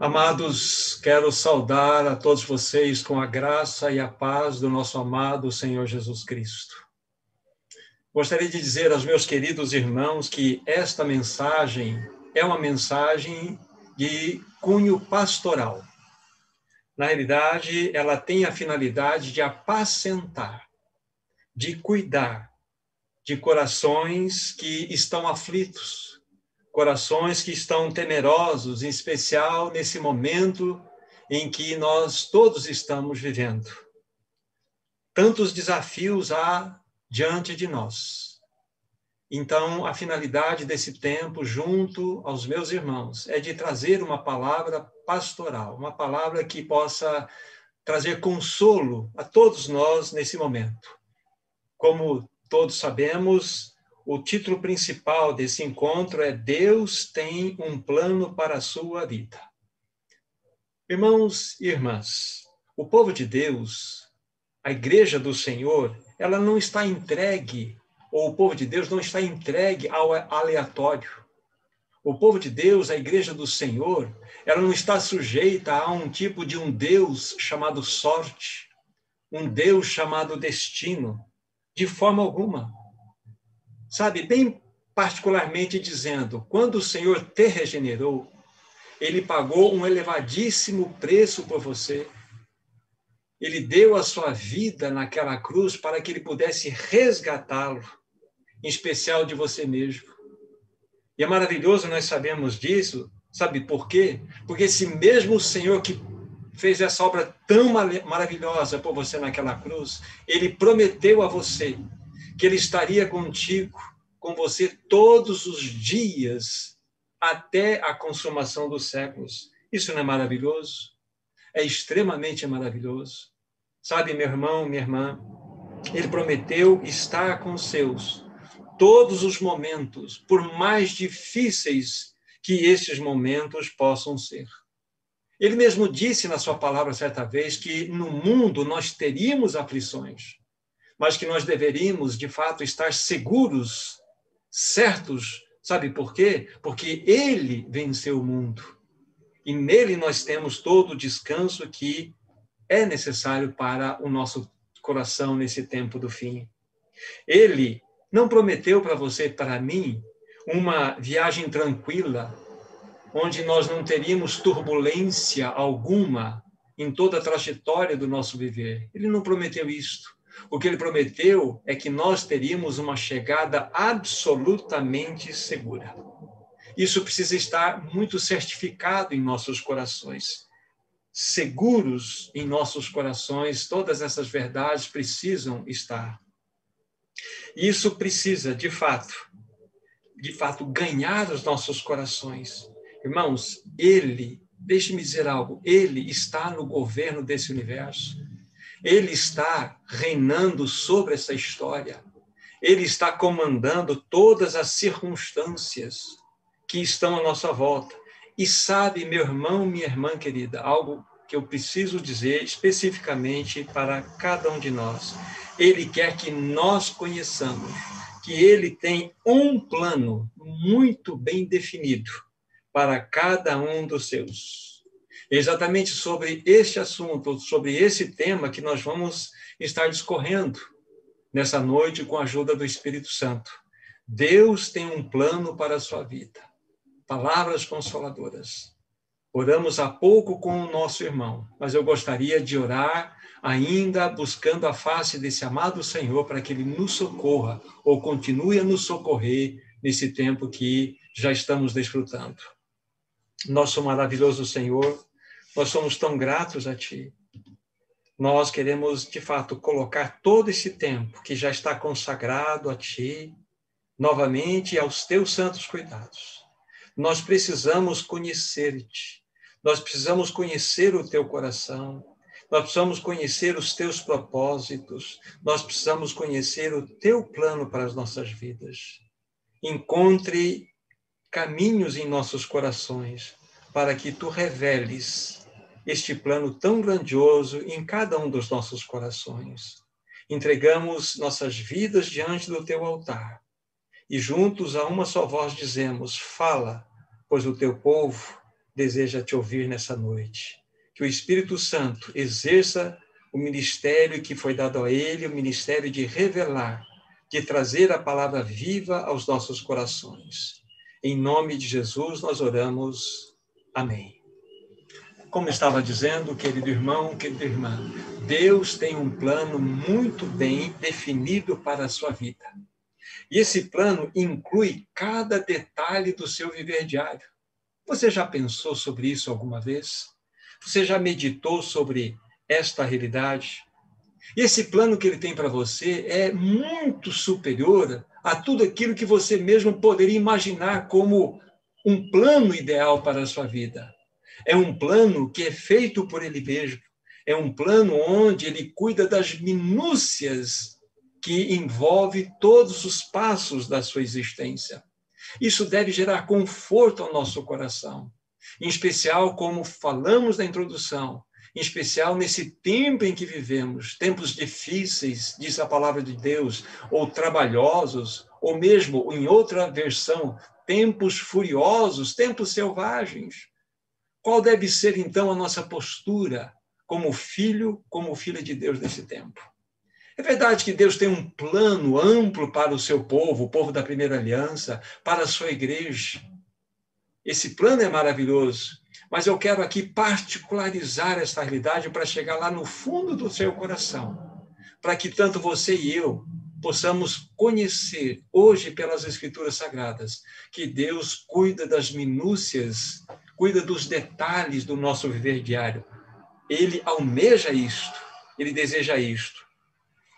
Amados, quero saudar a todos vocês com a graça e a paz do nosso amado Senhor Jesus Cristo. Gostaria de dizer aos meus queridos irmãos que esta mensagem é uma mensagem de cunho pastoral. Na realidade, ela tem a finalidade de apacentar, de cuidar de corações que estão aflitos, corações que estão temerosos, em especial nesse momento em que nós todos estamos vivendo. Tantos desafios há diante de nós. Então, a finalidade desse tempo, junto aos meus irmãos, é de trazer uma palavra pastoral, uma palavra que possa trazer consolo a todos nós nesse momento. Como todos sabemos, o título principal desse encontro é Deus tem um plano para a sua vida. Irmãos e irmãs, o povo de Deus, a igreja do Senhor, ela não está entregue, ou o povo de Deus não está entregue ao aleatório. O povo de Deus, a igreja do Senhor, ela não está sujeita a um tipo de um Deus chamado sorte, um Deus chamado destino, de forma alguma. Sabe, bem particularmente dizendo, quando o Senhor te regenerou, ele pagou um elevadíssimo preço por você. Ele deu a sua vida naquela cruz para que ele pudesse resgatá-lo, em especial de você mesmo. E é maravilhoso nós sabemos disso, sabe por quê? Porque esse mesmo Senhor que fez essa obra tão maravilhosa por você naquela cruz, ele prometeu a você que Ele estaria contigo, com você todos os dias, até a consumação dos séculos. Isso não é maravilhoso? É extremamente maravilhoso. Sabe, meu irmão, minha irmã, Ele prometeu estar com os seus todos os momentos, por mais difíceis que esses momentos possam ser. Ele mesmo disse na sua palavra certa vez que no mundo nós teríamos aflições mas que nós deveríamos, de fato, estar seguros, certos. Sabe por quê? Porque ele venceu o mundo. E nele nós temos todo o descanso que é necessário para o nosso coração nesse tempo do fim. Ele não prometeu para você e para mim uma viagem tranquila, onde nós não teríamos turbulência alguma em toda a trajetória do nosso viver. Ele não prometeu isto. O que ele prometeu é que nós teríamos uma chegada absolutamente segura. Isso precisa estar muito certificado em nossos corações. Seguros em nossos corações, todas essas verdades precisam estar. Isso precisa, de fato, de fato, ganhar os nossos corações. Irmãos, Ele, deixe-me dizer algo, Ele está no governo desse universo. Ele está reinando sobre essa história. Ele está comandando todas as circunstâncias que estão à nossa volta. E sabe, meu irmão, minha irmã querida, algo que eu preciso dizer especificamente para cada um de nós. Ele quer que nós conheçamos que ele tem um plano muito bem definido para cada um dos seus exatamente sobre este assunto, sobre esse tema que nós vamos estar discorrendo nessa noite com a ajuda do Espírito Santo. Deus tem um plano para a sua vida. Palavras consoladoras. Oramos há pouco com o nosso irmão, mas eu gostaria de orar ainda buscando a face desse amado Senhor para que ele nos socorra ou continue a nos socorrer nesse tempo que já estamos desfrutando. Nosso maravilhoso Senhor, nós somos tão gratos a Ti. Nós queremos, de fato, colocar todo esse tempo que já está consagrado a Ti, novamente aos Teus santos cuidados. Nós precisamos conhecer-te. Nós precisamos conhecer o Teu coração. Nós precisamos conhecer os Teus propósitos. Nós precisamos conhecer o Teu plano para as nossas vidas. Encontre caminhos em nossos corações para que Tu reveles este plano tão grandioso em cada um dos nossos corações. Entregamos nossas vidas diante do teu altar e juntos a uma só voz dizemos: Fala, pois o teu povo deseja te ouvir nessa noite. Que o Espírito Santo exerça o ministério que foi dado a ele, o ministério de revelar, de trazer a palavra viva aos nossos corações. Em nome de Jesus nós oramos. Amém. Como estava dizendo, querido irmão, querida irmã, Deus tem um plano muito bem definido para a sua vida. E esse plano inclui cada detalhe do seu viver diário. Você já pensou sobre isso alguma vez? Você já meditou sobre esta realidade? E esse plano que ele tem para você é muito superior a tudo aquilo que você mesmo poderia imaginar como um plano ideal para a sua vida. É um plano que é feito por ele mesmo. É um plano onde ele cuida das minúcias que envolve todos os passos da sua existência. Isso deve gerar conforto ao nosso coração, em especial como falamos na introdução, em especial nesse tempo em que vivemos, tempos difíceis, diz a palavra de Deus, ou trabalhosos, ou mesmo em outra versão, tempos furiosos, tempos selvagens. Qual deve ser então a nossa postura como filho, como filha de Deus nesse tempo? É verdade que Deus tem um plano amplo para o seu povo, o povo da primeira aliança, para a sua igreja. Esse plano é maravilhoso, mas eu quero aqui particularizar essa realidade para chegar lá no fundo do seu coração, para que tanto você e eu possamos conhecer hoje pelas escrituras sagradas que Deus cuida das minúcias, cuida dos detalhes do nosso viver diário. Ele almeja isto, ele deseja isto.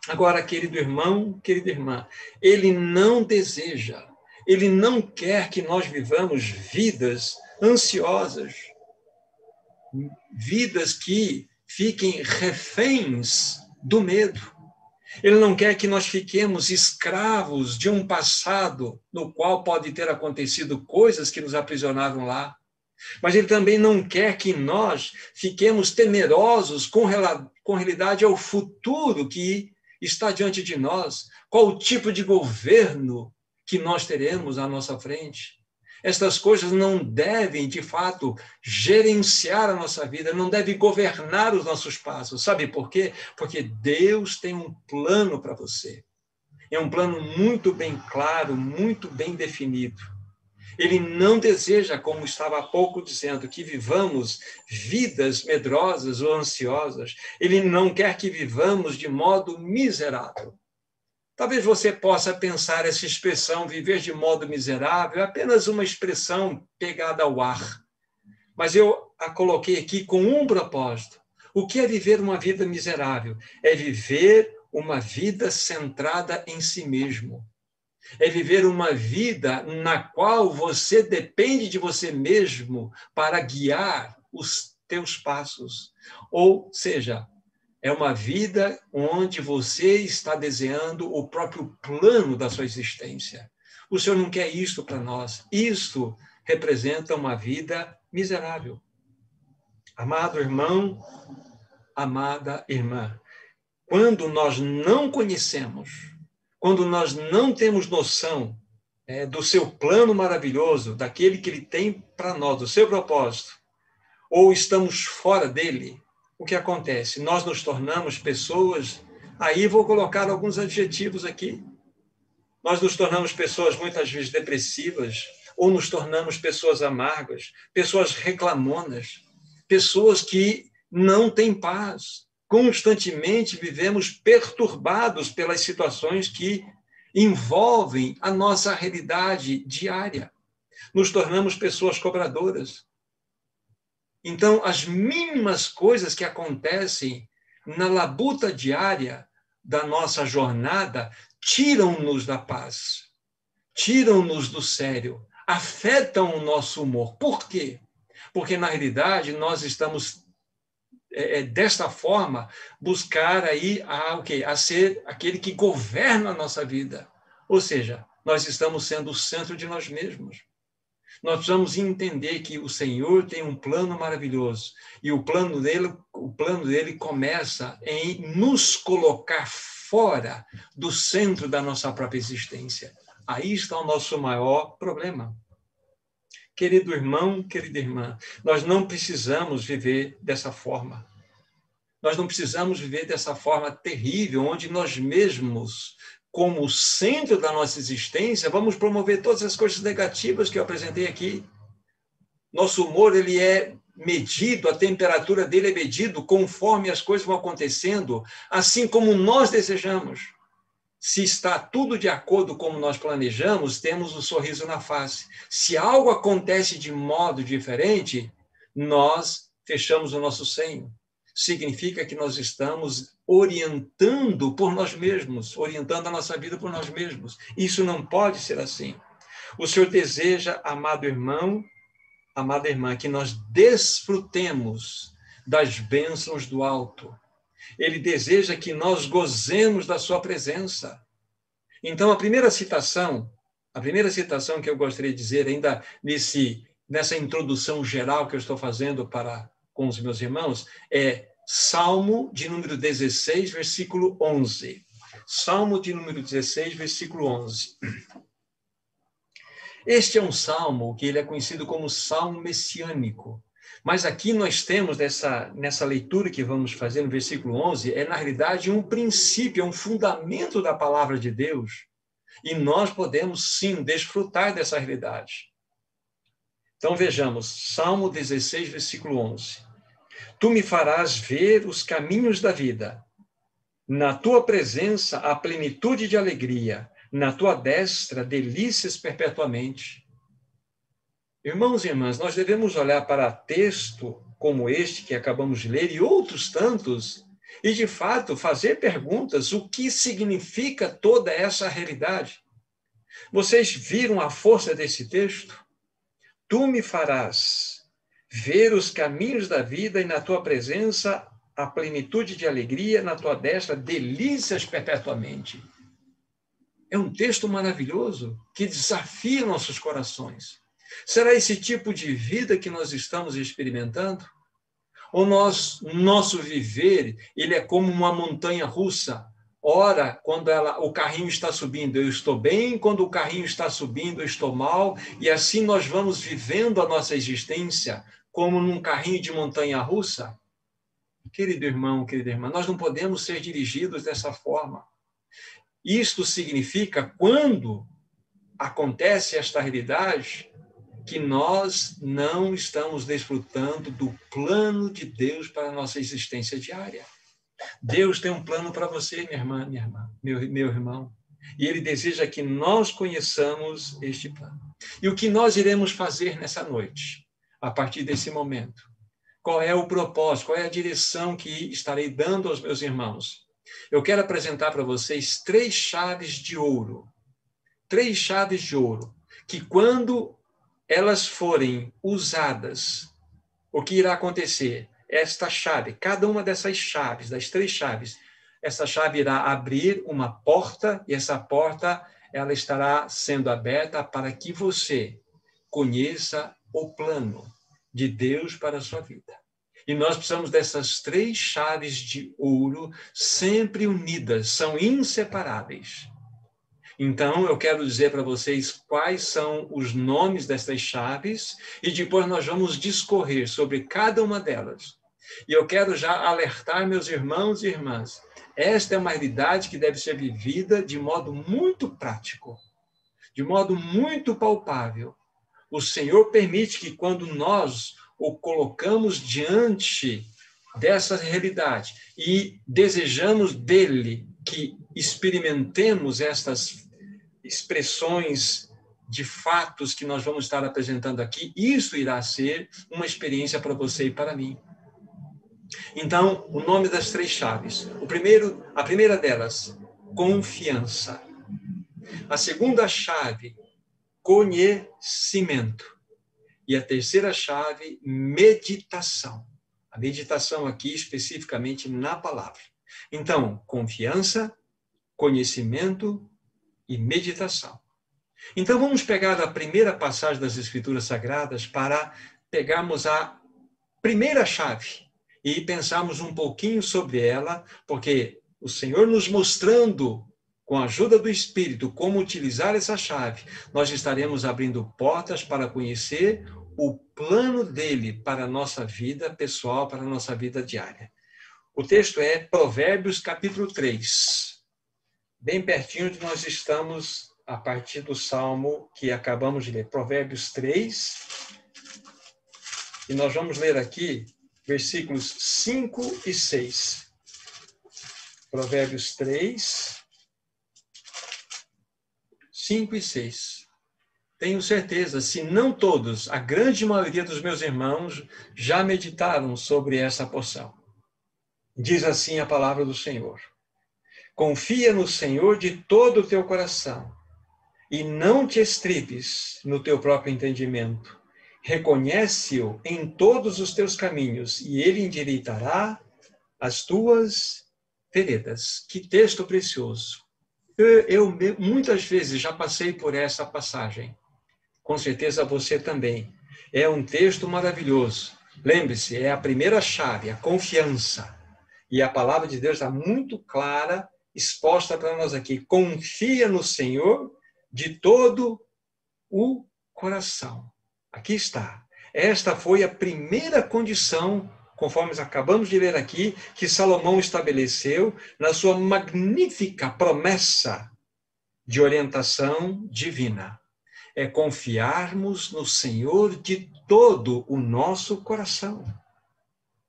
Agora, querido irmão, querida irmã, ele não deseja, ele não quer que nós vivamos vidas ansiosas, vidas que fiquem reféns do medo. Ele não quer que nós fiquemos escravos de um passado no qual pode ter acontecido coisas que nos aprisionaram lá. Mas ele também não quer que nós fiquemos temerosos com, com realidade ao futuro que está diante de nós, qual o tipo de governo que nós teremos à nossa frente. Estas coisas não devem, de fato, gerenciar a nossa vida, não devem governar os nossos passos. Sabe por quê? Porque Deus tem um plano para você. É um plano muito bem claro, muito bem definido. Ele não deseja, como estava há pouco dizendo, que vivamos vidas medrosas ou ansiosas. Ele não quer que vivamos de modo miserável. Talvez você possa pensar essa expressão viver de modo miserável é apenas uma expressão pegada ao ar. Mas eu a coloquei aqui com um propósito. O que é viver uma vida miserável? É viver uma vida centrada em si mesmo é viver uma vida na qual você depende de você mesmo para guiar os teus passos. Ou seja, é uma vida onde você está desenhando o próprio plano da sua existência. O Senhor não quer isto para nós. Isto representa uma vida miserável. Amado irmão, amada irmã, quando nós não conhecemos quando nós não temos noção é, do seu plano maravilhoso, daquele que ele tem para nós, do seu propósito, ou estamos fora dele, o que acontece? Nós nos tornamos pessoas. Aí vou colocar alguns adjetivos aqui. Nós nos tornamos pessoas muitas vezes depressivas, ou nos tornamos pessoas amargas, pessoas reclamonas, pessoas que não têm paz, constantemente vivemos perturbados pelas situações que envolvem a nossa realidade diária. Nos tornamos pessoas cobradoras. Então, as mínimas coisas que acontecem na labuta diária da nossa jornada tiram-nos da paz, tiram-nos do sério, afetam o nosso humor. Por quê? Porque, na realidade, nós estamos é, é, desta forma, buscar aí a, o quê? a ser aquele que governa a nossa vida. Ou seja, nós estamos sendo o centro de nós mesmos. Nós precisamos entender que o Senhor tem um plano maravilhoso e o plano dele, o plano dele começa em nos colocar fora do centro da nossa própria existência. Aí está o nosso maior problema. Querido irmão, querida irmã, nós não precisamos viver dessa forma. Nós não precisamos viver dessa forma terrível, onde nós mesmos, como centro da nossa existência, vamos promover todas as coisas negativas que eu apresentei aqui. Nosso humor ele é medido, a temperatura dele é medido conforme as coisas vão acontecendo, assim como nós desejamos. Se está tudo de acordo como nós planejamos, temos um sorriso na face. Se algo acontece de modo diferente, nós fechamos o nosso senho. Significa que nós estamos orientando por nós mesmos, orientando a nossa vida por nós mesmos. Isso não pode ser assim. O Senhor deseja, amado irmão, amada irmã, que nós desfrutemos das bênçãos do alto. Ele deseja que nós gozemos da sua presença. Então, a primeira citação, a primeira citação que eu gostaria de dizer ainda nesse nessa introdução geral que eu estou fazendo para com os meus irmãos é Salmo de número 16, versículo 11. Salmo de número 16, versículo 11. Este é um salmo que ele é conhecido como salmo messiânico. Mas aqui nós temos nessa, nessa leitura que vamos fazer no versículo 11, é na realidade um princípio, é um fundamento da palavra de Deus. E nós podemos sim desfrutar dessa realidade. Então vejamos, Salmo 16, versículo 11. Tu me farás ver os caminhos da vida. Na tua presença a plenitude de alegria na tua destra delícias perpetuamente. Irmãos e irmãs, nós devemos olhar para texto como este que acabamos de ler e outros tantos e, de fato, fazer perguntas: o que significa toda essa realidade? Vocês viram a força desse texto? Tu me farás ver os caminhos da vida e na tua presença a plenitude de alegria, na tua destra delícias perpetuamente. É um texto maravilhoso que desafia nossos corações. Será esse tipo de vida que nós estamos experimentando? Ou nós, nosso viver, ele é como uma montanha russa? Ora, quando ela, o carrinho está subindo, eu estou bem, quando o carrinho está subindo, eu estou mal, e assim nós vamos vivendo a nossa existência como num carrinho de montanha russa? Querido irmão, querida irmã, nós não podemos ser dirigidos dessa forma. Isto significa, quando acontece esta realidade, que nós não estamos desfrutando do plano de Deus para a nossa existência diária. Deus tem um plano para você, minha irmã, minha irmã, meu, meu irmão. E Ele deseja que nós conheçamos este plano. E o que nós iremos fazer nessa noite, a partir desse momento? Qual é o propósito, qual é a direção que estarei dando aos meus irmãos? Eu quero apresentar para vocês três chaves de ouro. Três chaves de ouro, que quando elas forem usadas, o que irá acontecer? Esta chave, cada uma dessas chaves, das três chaves, essa chave irá abrir uma porta e essa porta ela estará sendo aberta para que você conheça o plano de Deus para a sua vida. E nós precisamos dessas três chaves de ouro sempre unidas, são inseparáveis. Então, eu quero dizer para vocês quais são os nomes dessas chaves e depois nós vamos discorrer sobre cada uma delas. E eu quero já alertar meus irmãos e irmãs. Esta é uma realidade que deve ser vivida de modo muito prático, de modo muito palpável. O Senhor permite que quando nós o colocamos diante dessa realidade e desejamos dele que experimentemos estas expressões de fatos que nós vamos estar apresentando aqui, isso irá ser uma experiência para você e para mim. Então, o nome das três chaves. O primeiro, a primeira delas, confiança. A segunda chave, conhecimento. E a terceira chave, meditação. A meditação aqui especificamente na palavra. Então, confiança, conhecimento e meditação. Então, vamos pegar a primeira passagem das Escrituras Sagradas para pegarmos a primeira chave e pensarmos um pouquinho sobre ela, porque o Senhor nos mostrando com a ajuda do Espírito, como utilizar essa chave, nós estaremos abrindo portas para conhecer o plano dele para a nossa vida pessoal, para a nossa vida diária. O texto é Provérbios capítulo 3. Bem pertinho de nós estamos a partir do salmo que acabamos de ler, Provérbios 3. E nós vamos ler aqui versículos 5 e 6. Provérbios 3, 5 e 6. Tenho certeza, se não todos, a grande maioria dos meus irmãos já meditaram sobre essa porção. Diz assim a palavra do Senhor: Confia no Senhor de todo o teu coração e não te estribes no teu próprio entendimento. Reconhece-o em todos os teus caminhos e ele endireitará as tuas veredas. Que texto precioso. Eu, eu, muitas vezes já passei por essa passagem. Com certeza você também. É um texto maravilhoso. Lembre-se, é a primeira chave, a confiança. E a palavra de Deus está muito clara, exposta para nós aqui. Confia no Senhor de todo o coração. Aqui está. Esta foi a primeira condição conforme acabamos de ler aqui, que Salomão estabeleceu na sua magnífica promessa de orientação divina. É confiarmos no Senhor de todo o nosso coração.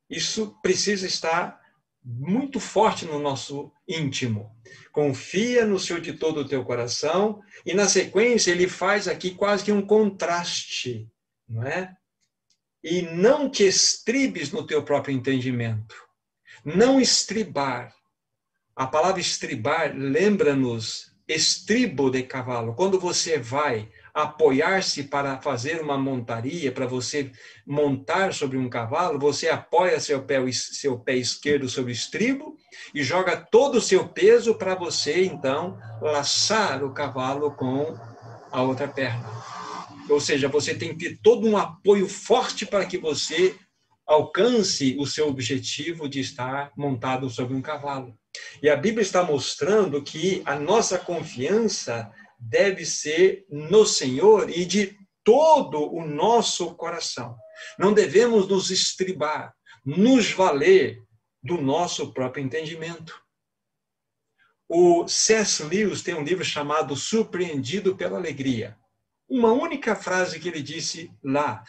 Isso precisa estar muito forte no nosso íntimo. Confia no Senhor de todo o teu coração, e na sequência ele faz aqui quase que um contraste, não é? e não te estribes no teu próprio entendimento. Não estribar. A palavra estribar lembra-nos estribo de cavalo. Quando você vai apoiar-se para fazer uma montaria, para você montar sobre um cavalo, você apoia seu pé, seu pé esquerdo sobre o estribo e joga todo o seu peso para você, então, laçar o cavalo com a outra perna. Ou seja, você tem que ter todo um apoio forte para que você alcance o seu objetivo de estar montado sobre um cavalo. E a Bíblia está mostrando que a nossa confiança deve ser no Senhor e de todo o nosso coração. Não devemos nos estribar, nos valer do nosso próprio entendimento. O C.S. Lewis tem um livro chamado Surpreendido pela Alegria. Uma única frase que ele disse lá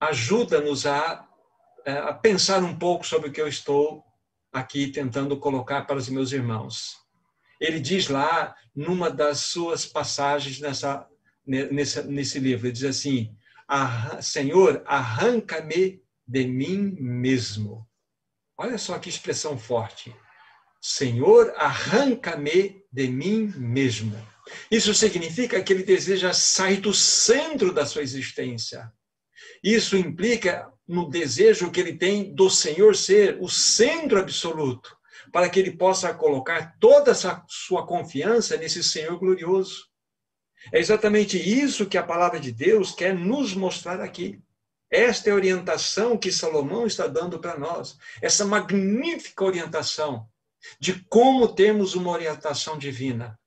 ajuda-nos a, é, a pensar um pouco sobre o que eu estou aqui tentando colocar para os meus irmãos. Ele diz lá, numa das suas passagens nessa, nesse, nesse livro, ele diz assim: Senhor, arranca-me de mim mesmo. Olha só que expressão forte. Senhor, arranca-me de mim mesmo. Isso significa que ele deseja sair do centro da sua existência. Isso implica no desejo que ele tem do Senhor ser o centro absoluto, para que ele possa colocar toda essa sua confiança nesse Senhor glorioso. É exatamente isso que a palavra de Deus quer nos mostrar aqui. Esta é a orientação que Salomão está dando para nós, essa magnífica orientação de como temos uma orientação divina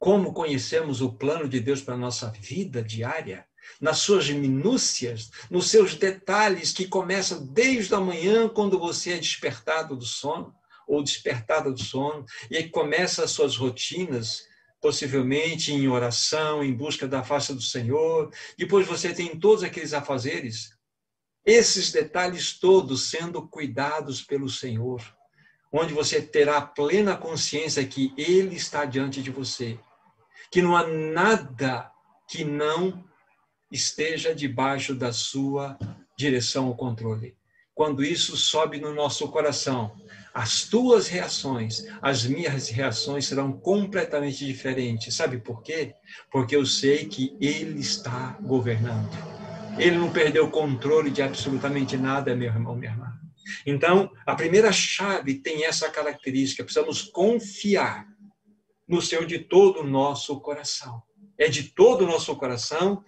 como conhecemos o plano de Deus para a nossa vida diária, nas suas minúcias, nos seus detalhes que começam desde a manhã, quando você é despertado do sono, ou despertada do sono, e aí começa as suas rotinas, possivelmente em oração, em busca da face do Senhor. Depois você tem todos aqueles afazeres, esses detalhes todos sendo cuidados pelo Senhor, onde você terá plena consciência que Ele está diante de você que não há nada que não esteja debaixo da sua direção ou controle. Quando isso sobe no nosso coração, as tuas reações, as minhas reações serão completamente diferentes. Sabe por quê? Porque eu sei que Ele está governando. Ele não perdeu o controle de absolutamente nada, meu irmão, minha irmã. Então, a primeira chave tem essa característica: precisamos confiar no seu de todo o nosso coração. É de todo o nosso coração,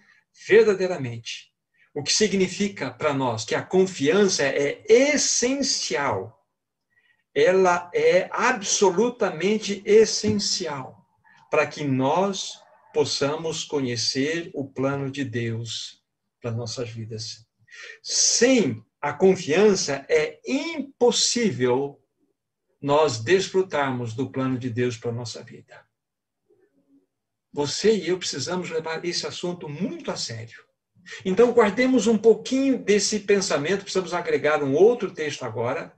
verdadeiramente. O que significa para nós que a confiança é essencial. Ela é absolutamente essencial para que nós possamos conhecer o plano de Deus para nossas vidas. Sem a confiança é impossível nós desfrutarmos do plano de Deus para nossa vida. Você e eu precisamos levar esse assunto muito a sério. Então, guardemos um pouquinho desse pensamento, precisamos agregar um outro texto agora,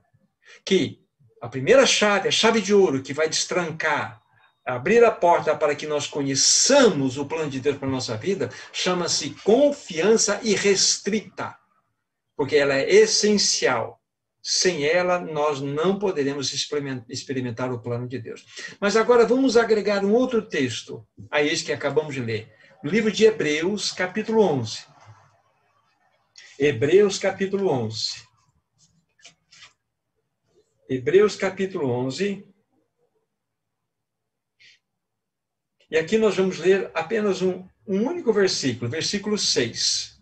que a primeira chave, a chave de ouro que vai destrancar, abrir a porta para que nós conheçamos o plano de Deus para a nossa vida, chama-se confiança irrestrita, porque ela é essencial. Sem ela, nós não poderemos experimentar o plano de Deus. Mas agora vamos agregar um outro texto a esse que acabamos de ler. O livro de Hebreus, capítulo 11. Hebreus, capítulo 11. Hebreus capítulo 11. E aqui nós vamos ler apenas um, um único versículo, versículo 6.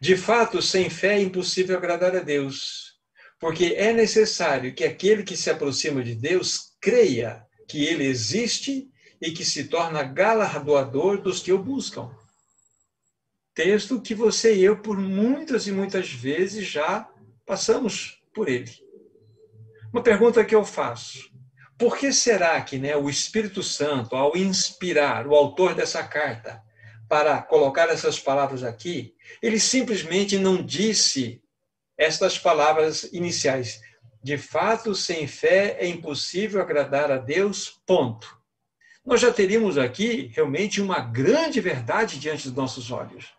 De fato, sem fé é impossível agradar a Deus, porque é necessário que aquele que se aproxima de Deus creia que ele existe e que se torna galardoador dos que o buscam. Texto que você e eu, por muitas e muitas vezes, já passamos por ele. Uma pergunta que eu faço: por que será que né, o Espírito Santo, ao inspirar o autor dessa carta para colocar essas palavras aqui, ele simplesmente não disse estas palavras iniciais? De fato, sem fé é impossível agradar a Deus, ponto. Nós já teríamos aqui realmente uma grande verdade diante dos nossos olhos.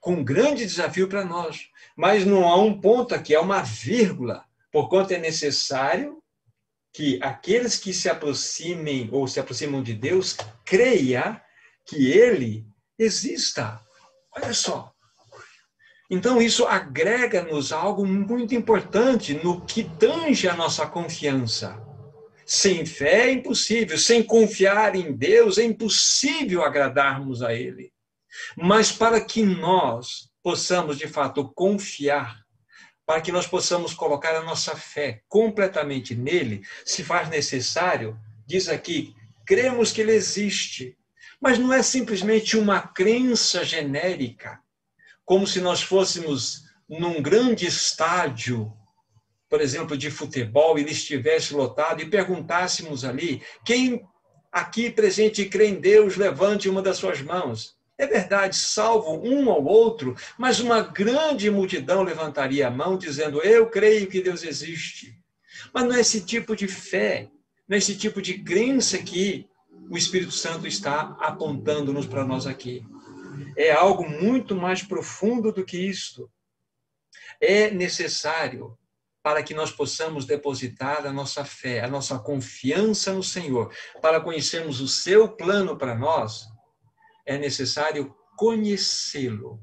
Com um grande desafio para nós. Mas não há um ponto aqui, é uma vírgula Porquanto é necessário que aqueles que se aproximem ou se aproximam de Deus creia que ele exista. Olha só. Então isso agrega-nos algo muito importante no que tange a nossa confiança. Sem fé é impossível, sem confiar em Deus é impossível agradarmos a ele. Mas para que nós possamos de fato confiar para que nós possamos colocar a nossa fé completamente nele, se faz necessário, diz aqui, cremos que ele existe. Mas não é simplesmente uma crença genérica, como se nós fôssemos num grande estádio, por exemplo, de futebol, e ele estivesse lotado, e perguntássemos ali: quem aqui presente crê em Deus, levante uma das suas mãos. É verdade, salvo um ou outro, mas uma grande multidão levantaria a mão dizendo: Eu creio que Deus existe. Mas não é esse tipo de fé, não é esse tipo de crença que o Espírito Santo está apontando-nos para nós aqui. É algo muito mais profundo do que isto. É necessário para que nós possamos depositar a nossa fé, a nossa confiança no Senhor, para conhecermos o seu plano para nós é necessário conhecê-lo.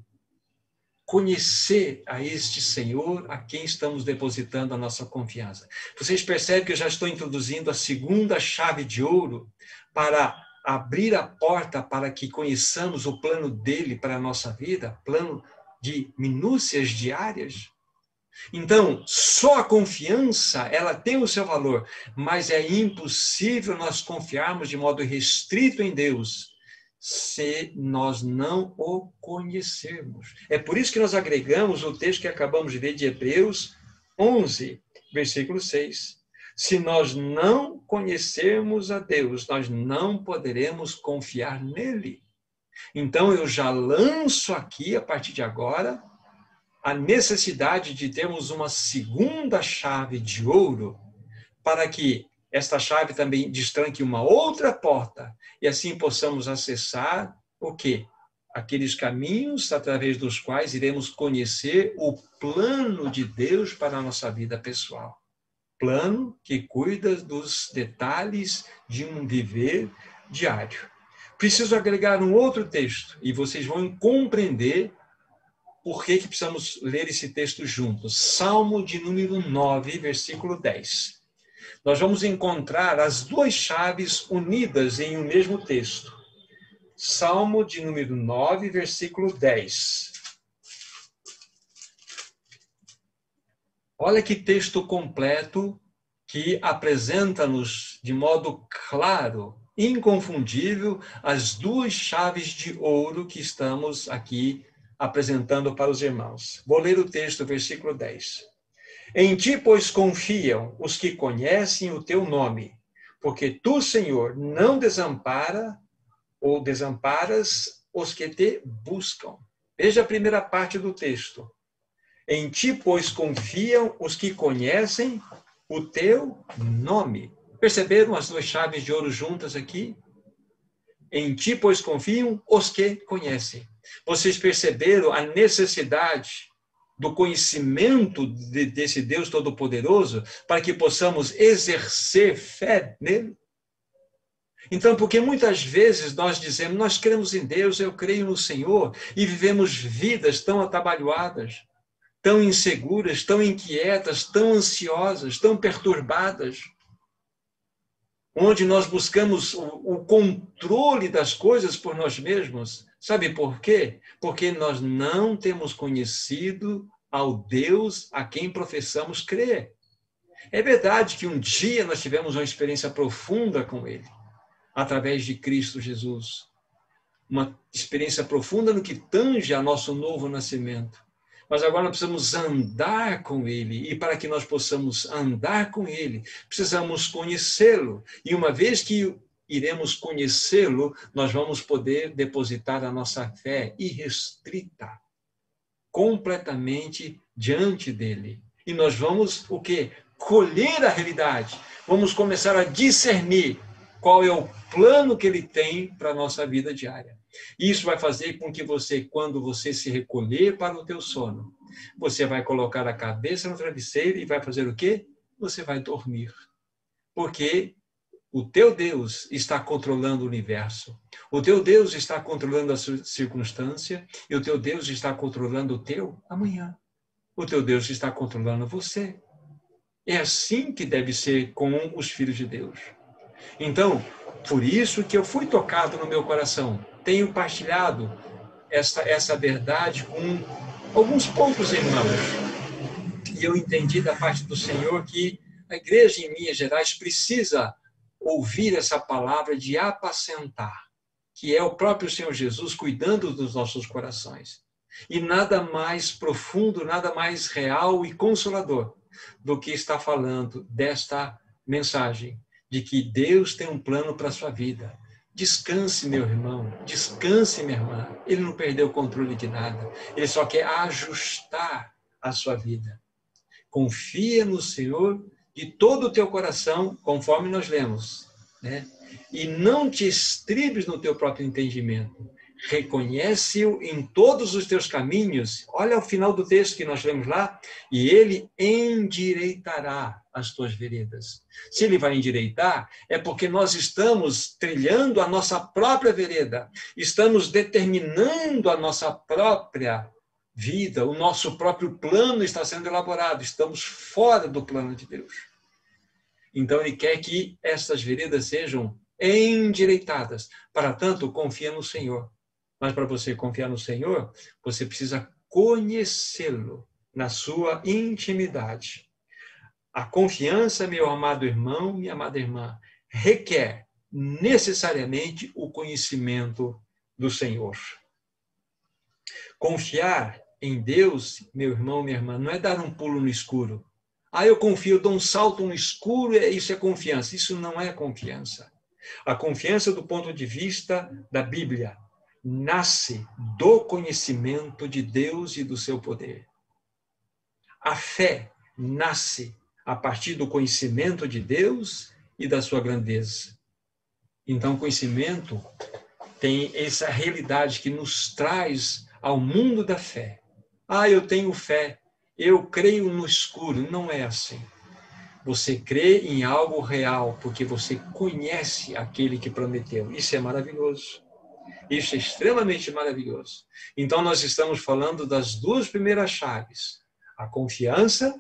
Conhecer a este Senhor a quem estamos depositando a nossa confiança. Vocês percebem que eu já estou introduzindo a segunda chave de ouro para abrir a porta para que conheçamos o plano dele para a nossa vida, plano de minúcias diárias. Então, só a confiança, ela tem o seu valor, mas é impossível nós confiarmos de modo restrito em Deus se nós não o conhecermos. É por isso que nós agregamos o texto que acabamos de ver de Hebreus 11, versículo 6. Se nós não conhecermos a Deus, nós não poderemos confiar nele. Então eu já lanço aqui, a partir de agora, a necessidade de termos uma segunda chave de ouro para que esta chave também destranque uma outra porta e assim possamos acessar o quê? Aqueles caminhos através dos quais iremos conhecer o plano de Deus para a nossa vida pessoal. Plano que cuida dos detalhes de um viver diário. Preciso agregar um outro texto e vocês vão compreender por que, que precisamos ler esse texto juntos. Salmo de número 9, versículo 10 nós vamos encontrar as duas chaves unidas em um mesmo texto. Salmo de número 9, versículo 10. Olha que texto completo que apresenta-nos de modo claro, inconfundível, as duas chaves de ouro que estamos aqui apresentando para os irmãos. Vou ler o texto, versículo 10. Em ti, pois, confiam os que conhecem o teu nome, porque tu, Senhor, não desampara ou desamparas os que te buscam. Veja a primeira parte do texto. Em ti, pois, confiam os que conhecem o teu nome. Perceberam as duas chaves de ouro juntas aqui? Em ti, pois, confiam os que conhecem. Vocês perceberam a necessidade do conhecimento de, desse Deus Todo-Poderoso para que possamos exercer fé nele? Então, porque muitas vezes nós dizemos, nós cremos em Deus, eu creio no Senhor, e vivemos vidas tão atabalhoadas, tão inseguras, tão inquietas, tão ansiosas, tão perturbadas, onde nós buscamos o, o controle das coisas por nós mesmos. Sabe por quê? Porque nós não temos conhecido ao Deus a quem professamos crer. É verdade que um dia nós tivemos uma experiência profunda com Ele, através de Cristo Jesus. Uma experiência profunda no que tange a nosso novo nascimento. Mas agora nós precisamos andar com Ele. E para que nós possamos andar com Ele, precisamos conhecê-lo. E uma vez que iremos conhecê-lo, nós vamos poder depositar a nossa fé irrestrita, completamente diante dele. E nós vamos o quê? Colher a realidade. Vamos começar a discernir qual é o plano que ele tem para a nossa vida diária. Isso vai fazer com que você, quando você se recolher para o teu sono, você vai colocar a cabeça no travesseiro e vai fazer o quê? Você vai dormir. Porque o teu Deus está controlando o universo. O teu Deus está controlando a circunstância e o teu Deus está controlando o teu amanhã. O teu Deus está controlando você. É assim que deve ser com os filhos de Deus. Então, por isso que eu fui tocado no meu coração tenho partilhado essa, essa verdade com alguns poucos irmãos. E eu entendi da parte do Senhor que a igreja em Minas Gerais precisa ouvir essa palavra de apacentar, que é o próprio Senhor Jesus cuidando dos nossos corações. E nada mais profundo, nada mais real e consolador do que está falando desta mensagem de que Deus tem um plano para a sua vida, Descanse, meu irmão, descanse, minha irmã. Ele não perdeu o controle de nada. Ele só quer ajustar a sua vida. Confia no Senhor de todo o teu coração, conforme nós lemos, né? E não te estribes no teu próprio entendimento. Reconhece-o em todos os teus caminhos. Olha o final do texto que nós lemos lá, e ele endireitará as tuas veredas. Se ele vai endireitar, é porque nós estamos trilhando a nossa própria vereda, estamos determinando a nossa própria vida, o nosso próprio plano está sendo elaborado, estamos fora do plano de Deus. Então ele quer que essas veredas sejam endireitadas. Para tanto, confia no Senhor. Mas para você confiar no Senhor, você precisa conhecê-lo na sua intimidade. A confiança, meu amado irmão, minha amada irmã, requer necessariamente o conhecimento do Senhor. Confiar em Deus, meu irmão, minha irmã, não é dar um pulo no escuro. Ah, eu confio, eu dou um salto no escuro, isso é confiança. Isso não é confiança. A confiança, do ponto de vista da Bíblia, nasce do conhecimento de Deus e do seu poder. A fé nasce a partir do conhecimento de Deus e da sua grandeza. Então, conhecimento tem essa realidade que nos traz ao mundo da fé. Ah, eu tenho fé, eu creio no escuro. Não é assim. Você crê em algo real porque você conhece aquele que prometeu. Isso é maravilhoso. Isso é extremamente maravilhoso. Então, nós estamos falando das duas primeiras chaves: a confiança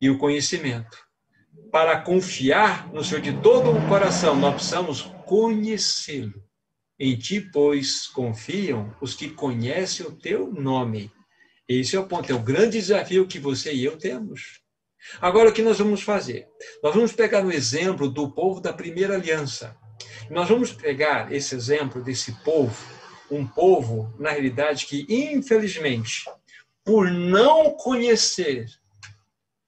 e o conhecimento. Para confiar no Senhor de todo o coração, nós precisamos conhecê-lo. Em ti, pois, confiam os que conhecem o teu nome. Esse é o ponto, é o grande desafio que você e eu temos. Agora, o que nós vamos fazer? Nós vamos pegar o exemplo do povo da primeira aliança. Nós vamos pegar esse exemplo desse povo, um povo, na realidade, que, infelizmente, por não conhecer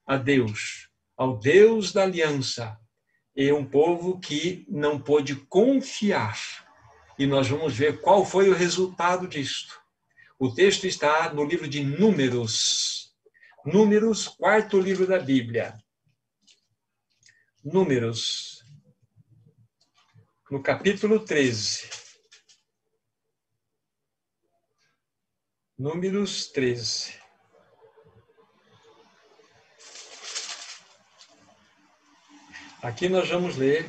a Deus, ao Deus da aliança, é um povo que não pôde confiar. E nós vamos ver qual foi o resultado disto. O texto está no livro de Números. Números, quarto livro da Bíblia. Números, no capítulo 13. Números 13. Aqui nós vamos ler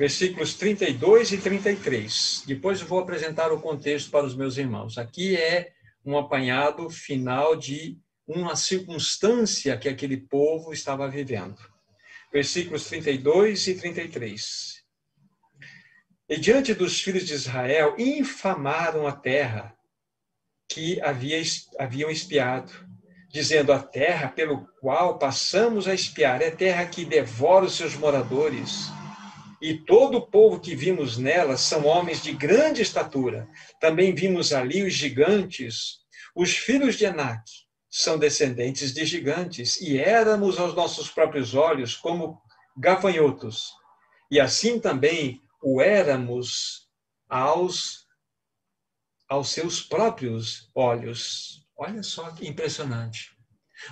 versículos 32 e 33. Depois vou apresentar o contexto para os meus irmãos. Aqui é um apanhado final de uma circunstância que aquele povo estava vivendo. Versículos 32 e 33. E diante dos filhos de Israel, infamaram a terra que havia, haviam espiado, dizendo: A terra pelo qual passamos a espiar é terra que devora os seus moradores. E todo o povo que vimos nela são homens de grande estatura. Também vimos ali os gigantes, os filhos de Enac, são descendentes de gigantes, e éramos aos nossos próprios olhos como gafanhotos. E assim também o éramos aos, aos seus próprios olhos. Olha só que impressionante.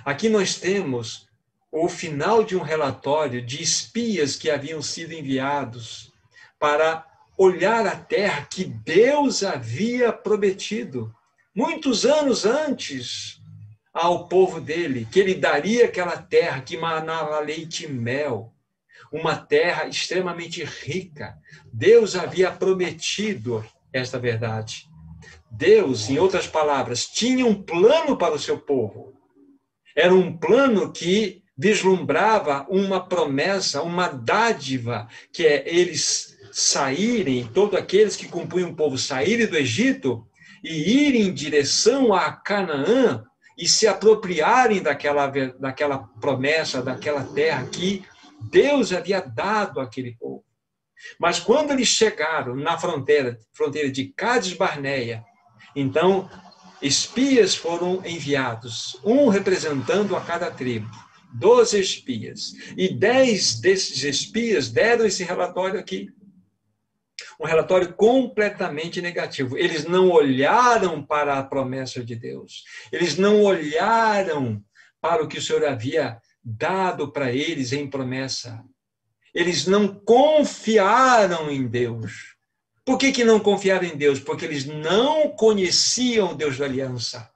Aqui nós temos o final de um relatório de espias que haviam sido enviados para olhar a terra que Deus havia prometido muitos anos antes ao povo dele, que ele daria aquela terra que manava leite e mel, uma terra extremamente rica. Deus havia prometido esta verdade. Deus, em outras palavras, tinha um plano para o seu povo. Era um plano que vislumbrava uma promessa, uma dádiva, que é eles saírem, todos aqueles que compunham o povo saírem do Egito e irem em direção a Canaã e se apropriarem daquela, daquela promessa, daquela terra que Deus havia dado àquele povo. Mas quando eles chegaram na fronteira, fronteira de Cádiz Barneia, então espias foram enviados, um representando a cada tribo, doze espias. E dez desses espias deram esse relatório aqui. Um relatório completamente negativo. Eles não olharam para a promessa de Deus. Eles não olharam para o que o Senhor havia dado para eles em promessa. Eles não confiaram em Deus. Por que, que não confiaram em Deus? Porque eles não conheciam o Deus da aliança.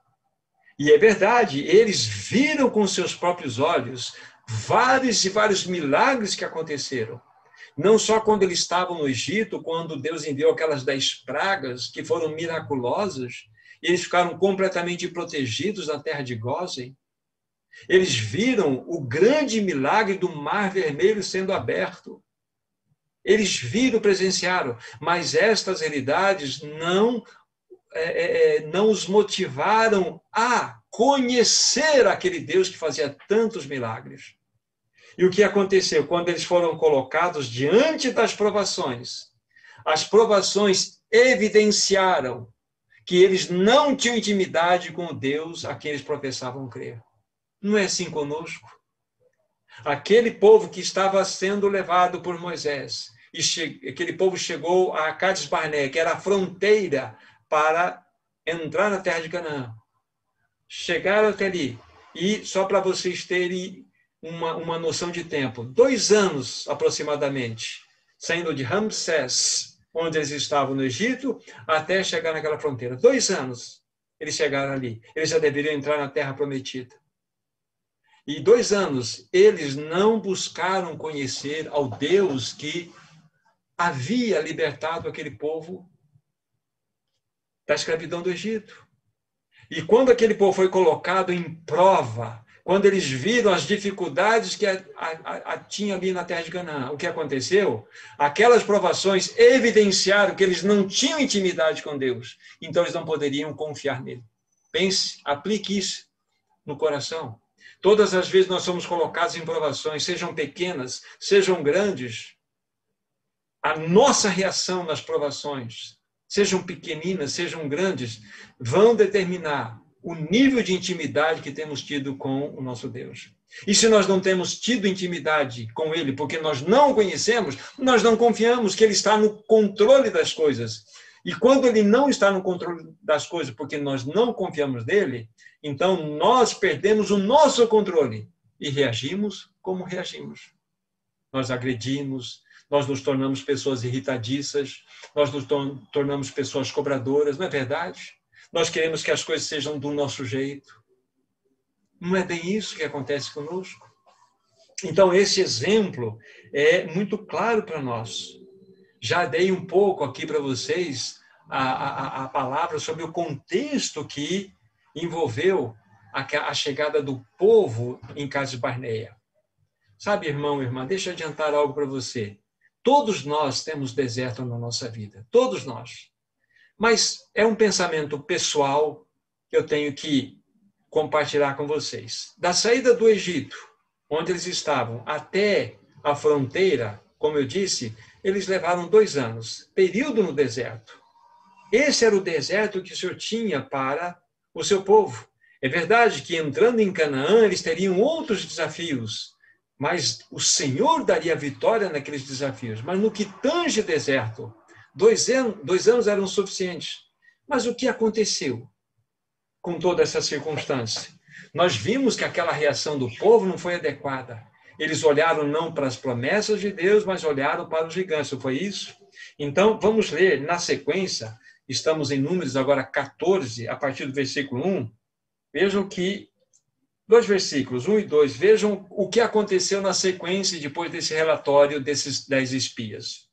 E é verdade, eles viram com seus próprios olhos vários e vários milagres que aconteceram. Não só quando eles estavam no Egito, quando Deus enviou aquelas dez pragas que foram miraculosas, e eles ficaram completamente protegidos na terra de Gósen. Eles viram o grande milagre do Mar Vermelho sendo aberto. Eles viram, presenciaram, mas estas realidades não, é, é, é, não os motivaram a conhecer aquele Deus que fazia tantos milagres. E o que aconteceu? Quando eles foram colocados diante das provações, as provações evidenciaram que eles não tinham intimidade com o Deus a quem eles professavam crer. Não é assim conosco? Aquele povo que estava sendo levado por Moisés e che... aquele povo chegou a Cades Barné, que era a fronteira para entrar na terra de Canaã. Chegaram até ali. E só para vocês terem uma, uma noção de tempo, dois anos aproximadamente, saindo de Ramsés, onde eles estavam no Egito, até chegar naquela fronteira. Dois anos eles chegaram ali. Eles já deveriam entrar na terra prometida. E dois anos eles não buscaram conhecer ao Deus que havia libertado aquele povo da escravidão do Egito. E quando aquele povo foi colocado em prova, quando eles viram as dificuldades que a, a, a, tinha ali na terra de Canaã, o que aconteceu? Aquelas provações evidenciaram que eles não tinham intimidade com Deus, então eles não poderiam confiar nele. Pense, aplique isso no coração. Todas as vezes nós somos colocados em provações, sejam pequenas, sejam grandes, a nossa reação nas provações, sejam pequeninas, sejam grandes, vão determinar o nível de intimidade que temos tido com o nosso Deus. E se nós não temos tido intimidade com Ele porque nós não o conhecemos, nós não confiamos que Ele está no controle das coisas. E quando Ele não está no controle das coisas porque nós não confiamos nele, então, nós perdemos o nosso controle e reagimos como reagimos. Nós agredimos, nós nos tornamos pessoas irritadiças, nós nos tornamos pessoas cobradoras, não é verdade? Nós queremos que as coisas sejam do nosso jeito. Não é bem isso que acontece conosco. Então, esse exemplo é muito claro para nós. Já dei um pouco aqui para vocês a, a, a palavra sobre o contexto que envolveu a, a chegada do povo em Cades Barneia. Sabe, irmão, irmã, deixa eu adiantar algo para você. Todos nós temos deserto na nossa vida, todos nós. Mas é um pensamento pessoal que eu tenho que compartilhar com vocês. Da saída do Egito, onde eles estavam, até a fronteira, como eu disse, eles levaram dois anos, período no deserto. Esse era o deserto que o Senhor tinha para o seu povo. É verdade que entrando em Canaã, eles teriam outros desafios, mas o Senhor daria vitória naqueles desafios. Mas no que tange deserto, dois anos, dois anos eram suficientes. Mas o que aconteceu com toda essa circunstância? Nós vimos que aquela reação do povo não foi adequada. Eles olharam não para as promessas de Deus, mas olharam para os gigantes. Foi isso? Então, vamos ler na sequência estamos em Números agora 14, a partir do versículo 1, vejam que, dois versículos, 1 e 2, vejam o que aconteceu na sequência depois desse relatório desses dez espias.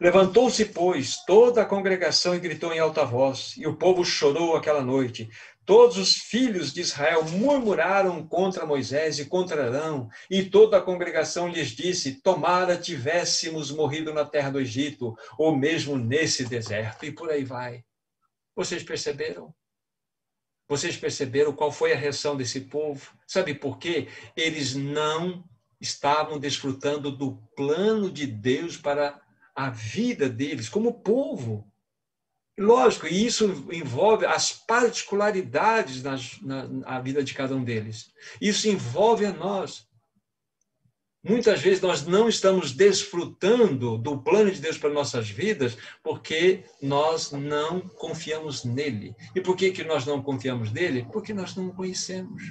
Levantou-se, pois, toda a congregação e gritou em alta voz, e o povo chorou aquela noite. Todos os filhos de Israel murmuraram contra Moisés e contra Arão, e toda a congregação lhes disse: Tomara tivéssemos morrido na terra do Egito, ou mesmo nesse deserto. E por aí vai. Vocês perceberam? Vocês perceberam qual foi a reação desse povo? Sabe por quê? Eles não estavam desfrutando do plano de Deus para a vida deles como povo. Lógico, e isso envolve as particularidades na, na, vida de cada um deles. Isso envolve a nós. Muitas vezes nós não estamos desfrutando do plano de Deus para nossas vidas porque nós não confiamos nele. E por que, que nós não confiamos nele? Porque nós não o conhecemos.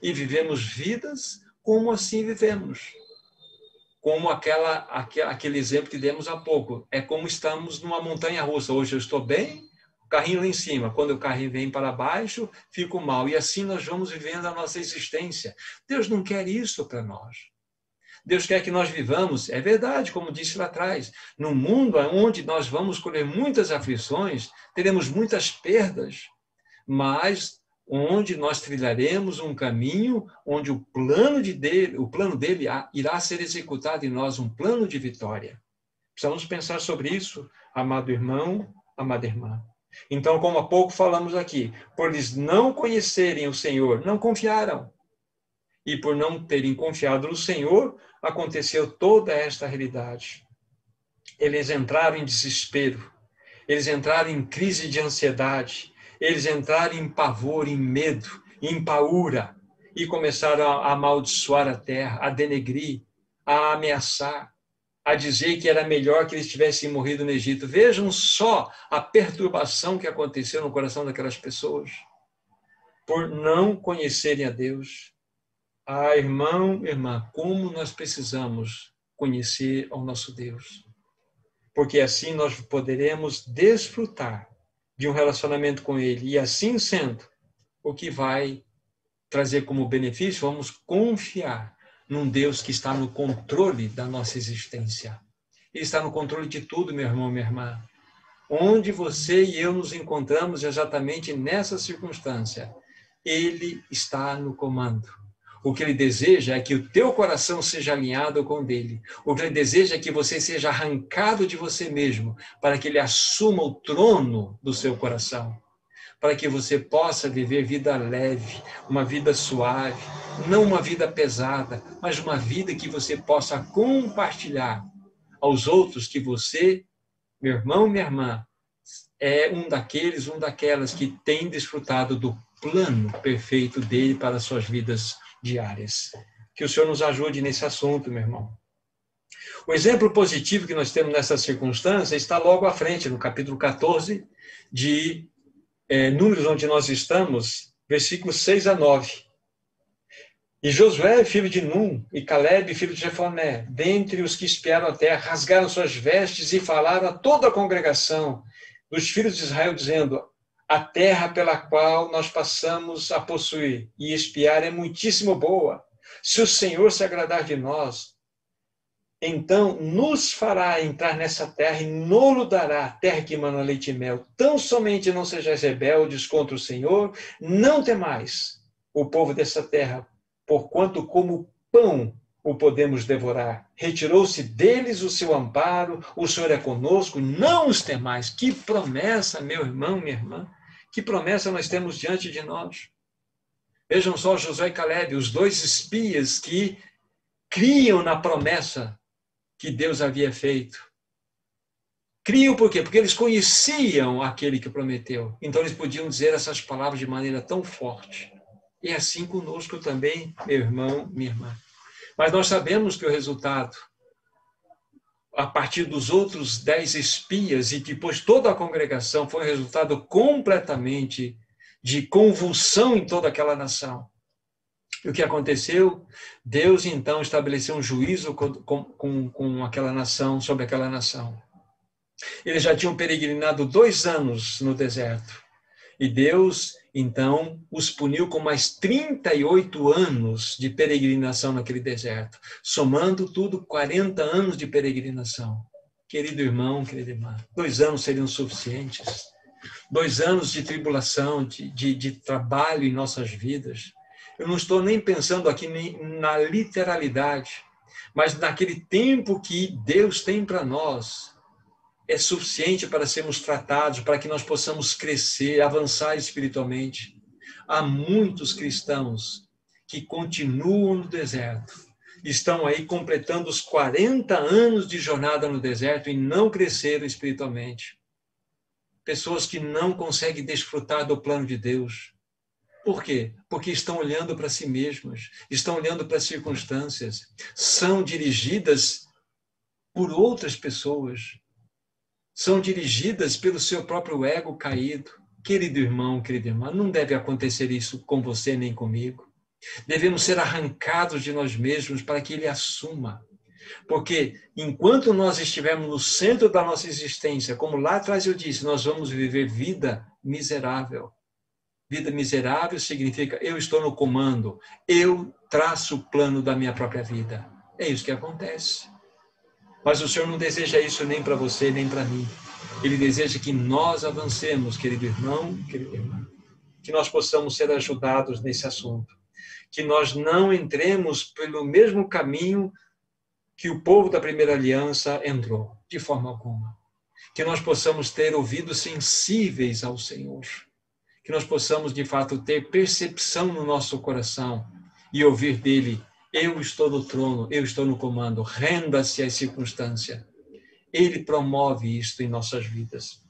E vivemos vidas como assim vivemos como aquela, aquele exemplo que demos há pouco. É como estamos numa montanha russa. Hoje eu estou bem, o carrinho lá em cima. Quando o carrinho vem para baixo, fico mal. E assim nós vamos vivendo a nossa existência. Deus não quer isso para nós. Deus quer que nós vivamos, é verdade, como disse lá atrás, num mundo onde nós vamos colher muitas aflições, teremos muitas perdas, mas onde nós trilharemos um caminho onde o plano de dele, o plano dele irá ser executado em nós, um plano de vitória. Precisamos pensar sobre isso, amado irmão, amada irmã. Então, como há pouco falamos aqui, por eles não conhecerem o Senhor, não confiaram. E por não terem confiado no Senhor, aconteceu toda esta realidade. Eles entraram em desespero, eles entraram em crise de ansiedade, eles entraram em pavor, em medo, em paura, e começaram a amaldiçoar a terra, a denegrir, a ameaçar, a dizer que era melhor que eles tivessem morrido no Egito. Vejam só a perturbação que aconteceu no coração daquelas pessoas, por não conhecerem a Deus. Ah, irmão, irmã, como nós precisamos conhecer ao nosso Deus. Porque assim nós poderemos desfrutar de um relacionamento com Ele. E assim sendo, o que vai trazer como benefício, vamos confiar num Deus que está no controle da nossa existência. Ele está no controle de tudo, meu irmão, minha irmã. Onde você e eu nos encontramos exatamente nessa circunstância, Ele está no comando. O que ele deseja é que o teu coração seja alinhado com o dele. O que ele deseja é que você seja arrancado de você mesmo, para que ele assuma o trono do seu coração. para que você possa viver vida leve, uma vida suave, não uma vida pesada, mas uma vida que você possa compartilhar aos outros que você, meu irmão, minha irmã, é um daqueles, um daquelas que tem desfrutado do plano perfeito dele para suas vidas diárias. Que o Senhor nos ajude nesse assunto, meu irmão. O exemplo positivo que nós temos nessa circunstância está logo à frente, no capítulo 14 de é, Números, onde nós estamos, versículos 6 a 9. E Josué, filho de Num, e Caleb, filho de Jefoné, dentre os que espiaram a terra, rasgaram suas vestes e falaram a toda a congregação dos filhos de Israel, dizendo: A terra pela qual nós passamos a possuir e espiar é muitíssimo boa. Se o Senhor se agradar de nós, então nos fará entrar nessa terra e nolo dará, terra que emana leite e mel. Tão somente não sejais rebeldes contra o Senhor, não temais o povo dessa terra, porquanto como pão o podemos devorar. Retirou-se deles o seu amparo, o Senhor é conosco, não os temais. Que promessa, meu irmão, minha irmã, que promessa nós temos diante de nós. Vejam só Josué e Caleb, os dois espias que criam na promessa que Deus havia feito. Criam por quê? Porque eles conheciam aquele que prometeu. Então eles podiam dizer essas palavras de maneira tão forte. E assim conosco também, meu irmão, minha irmã. Mas nós sabemos que o resultado, a partir dos outros dez espias e depois toda a congregação, foi resultado completamente de convulsão em toda aquela nação. E o que aconteceu? Deus então estabeleceu um juízo com, com, com aquela nação, sobre aquela nação. Eles já tinham peregrinado dois anos no deserto. E Deus, então, os puniu com mais 38 anos de peregrinação naquele deserto, somando tudo 40 anos de peregrinação. Querido irmão, querida irmã, dois anos seriam suficientes. Dois anos de tribulação, de, de, de trabalho em nossas vidas eu não estou nem pensando aqui nem na literalidade, mas naquele tempo que Deus tem para nós é suficiente para sermos tratados, para que nós possamos crescer, avançar espiritualmente. Há muitos cristãos que continuam no deserto, estão aí completando os 40 anos de jornada no deserto e não cresceram espiritualmente. Pessoas que não conseguem desfrutar do plano de Deus por quê? Porque estão olhando para si mesmas, estão olhando para as circunstâncias, são dirigidas por outras pessoas, são dirigidas pelo seu próprio ego caído. Querido irmão, querida irmã, não deve acontecer isso com você nem comigo. Devemos ser arrancados de nós mesmos para que Ele assuma. Porque enquanto nós estivermos no centro da nossa existência, como lá atrás eu disse, nós vamos viver vida miserável. Vida miserável significa eu estou no comando, eu traço o plano da minha própria vida. É isso que acontece. Mas o Senhor não deseja isso nem para você, nem para mim. Ele deseja que nós avancemos, querido irmão, querida irmã. Que nós possamos ser ajudados nesse assunto. Que nós não entremos pelo mesmo caminho que o povo da primeira aliança entrou, de forma alguma. Que nós possamos ter ouvidos sensíveis ao Senhor que nós possamos de fato ter percepção no nosso coração e ouvir dele: Eu estou no trono, eu estou no comando, renda-se às circunstâncias. Ele promove isto em nossas vidas.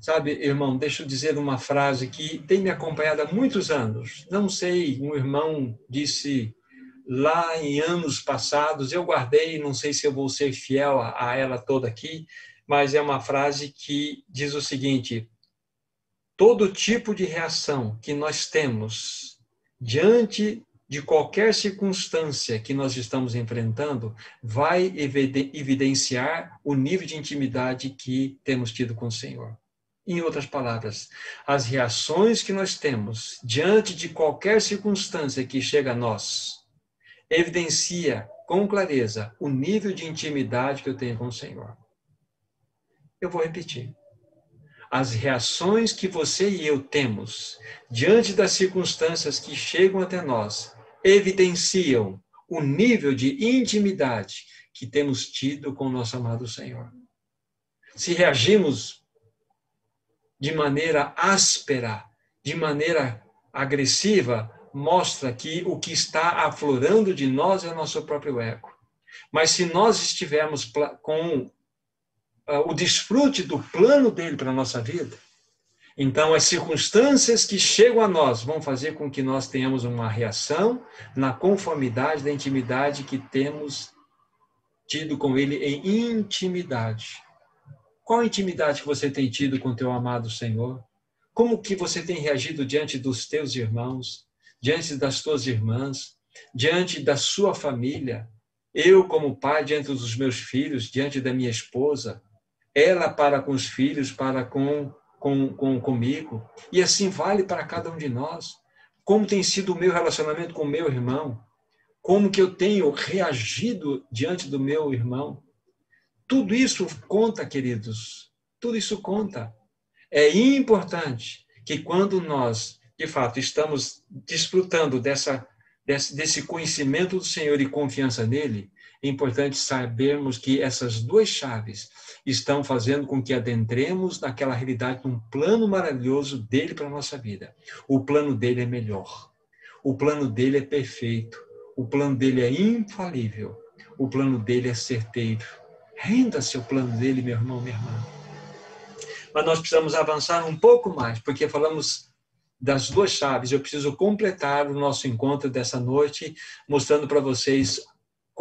Sabe, irmão, deixa eu dizer uma frase que tem me acompanhado há muitos anos. Não sei, um irmão disse lá em anos passados, eu guardei, não sei se eu vou ser fiel a ela toda aqui, mas é uma frase que diz o seguinte: todo tipo de reação que nós temos diante de qualquer circunstância que nós estamos enfrentando vai evidenciar o nível de intimidade que temos tido com o Senhor. Em outras palavras, as reações que nós temos diante de qualquer circunstância que chega a nós evidencia com clareza o nível de intimidade que eu tenho com o Senhor. Eu vou repetir as reações que você e eu temos diante das circunstâncias que chegam até nós evidenciam o nível de intimidade que temos tido com o nosso amado Senhor. Se reagimos de maneira áspera, de maneira agressiva, mostra que o que está aflorando de nós é o nosso próprio ego. Mas se nós estivermos com uh, o desfrute do plano dele para a nossa vida, então as circunstâncias que chegam a nós vão fazer com que nós tenhamos uma reação na conformidade da intimidade que temos tido com ele em intimidade. Qual intimidade que você tem tido com teu amado Senhor? Como que você tem reagido diante dos teus irmãos, diante das tuas irmãs, diante da sua família? Eu, como pai, diante dos meus filhos, diante da minha esposa, ela para com os filhos, para com, com, com comigo, e assim vale para cada um de nós. Como tem sido o meu relacionamento com o meu irmão? Como que eu tenho reagido diante do meu irmão? Tudo isso conta, queridos. Tudo isso conta. É importante que quando nós, de fato, estamos desfrutando dessa, desse, desse conhecimento do Senhor e confiança nele, é importante sabermos que essas duas chaves estão fazendo com que adentremos naquela realidade, num plano maravilhoso dele para a nossa vida. O plano dele é melhor. O plano dele é perfeito. O plano dele é infalível. O plano dele é certeiro. Renda-se ao plano dele, meu irmão, minha irmã mas nós precisamos avançar um pouco mais, porque falamos das duas chaves. Eu preciso completar o nosso encontro dessa noite, mostrando para vocês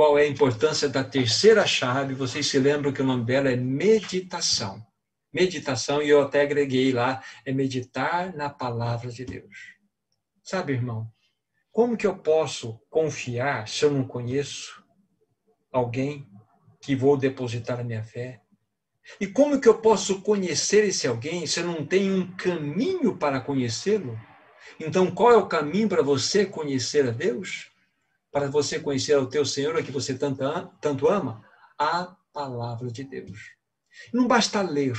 qual é a importância da terceira chave. Vocês se lembram que o nome dela é meditação. Meditação, e eu até agreguei lá, é meditar na palavra de Deus. Sabe, irmão, como que eu posso confiar se eu não conheço alguém que vou depositar a minha fé? E como que eu posso conhecer esse alguém se eu não tenho um caminho para conhecê-lo? Então, qual é o caminho para você conhecer a Deus? Para você conhecer o teu Senhor, a que você tanto, tanto ama? A palavra de Deus. Não basta ler,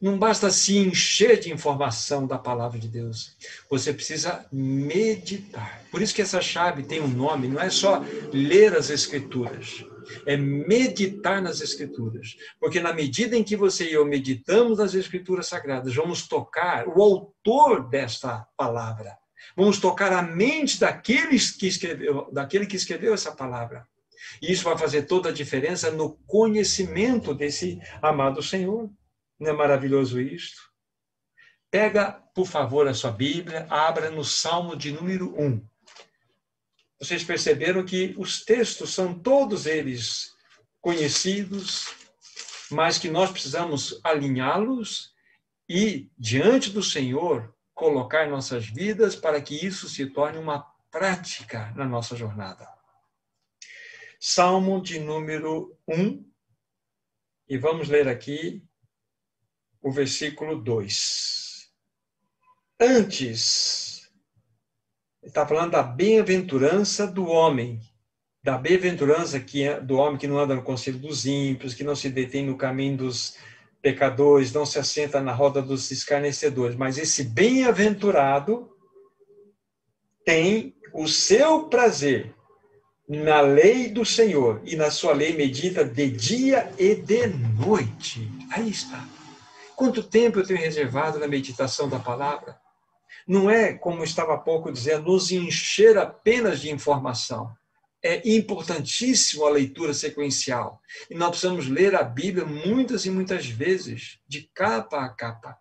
não basta se encher de informação da palavra de Deus. Você precisa meditar. Por isso que essa chave tem um nome, não é só ler as escrituras é meditar nas Escrituras. Porque na medida em que você e eu meditamos nas Escrituras Sagradas, vamos tocar o autor desta palavra. Vamos tocar a mente daqueles que escreveu, daquele que escreveu essa palavra. E isso vai fazer toda a diferença no conhecimento desse amado Senhor. Não é maravilhoso isto? Pega, por favor, a sua Bíblia, abra no Salmo de número 1 vocês perceberam que os textos são todos eles conhecidos, mas que nós precisamos alinhá-los e, diante do Senhor, colocar nossas vidas para que isso se torne uma prática na nossa jornada. Salmo de número 1, e vamos ler aqui o versículo 2. Antes está falando da bem-aventurança do homem, da bem-aventurança é do homem que não anda no conselho dos ímpios, que não se detém no caminho dos pecadores, não se assenta na roda dos escarnecedores, mas esse bem-aventurado tem o seu prazer na lei do Senhor e na sua lei medita de dia e de noite. Aí está. Quanto tempo eu tenho reservado na meditação da palavra? não é, como estava há pouco dizendo, nos encher apenas de informação. É importantíssimo a leitura sequencial. E nós precisamos ler a Bíblia muitas e muitas vezes, de capa a capa.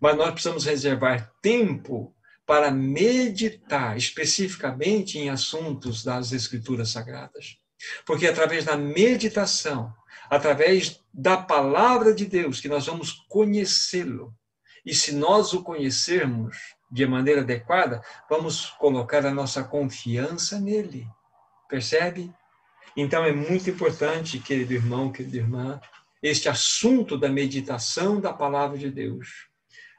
Mas nós precisamos reservar tempo para meditar especificamente em assuntos das Escrituras Sagradas. Porque através da meditação, através da palavra de Deus, que nós vamos conhecê-lo. E se nós o conhecermos, de maneira adequada, vamos colocar a nossa confiança nele. Percebe? Então é muito importante, querido irmão, querida irmã, este assunto da meditação da palavra de Deus.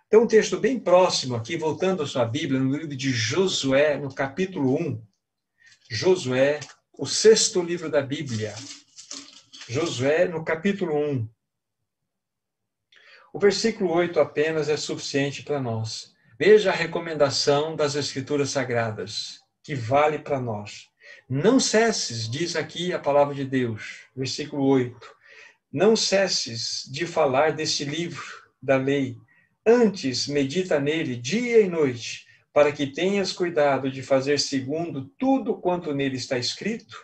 Tem um texto bem próximo aqui, voltando à sua Bíblia, no livro de Josué, no capítulo 1. Josué, o sexto livro da Bíblia. Josué, no capítulo 1. O versículo 8 apenas é suficiente para nós. Veja a recomendação das Escrituras Sagradas, que vale para nós. Não cesses, diz aqui a palavra de Deus, versículo 8. Não cesses de falar desse livro da lei, Antes, medita nele dia e noite, para que tenhas cuidado de fazer segundo tudo quanto nele está escrito.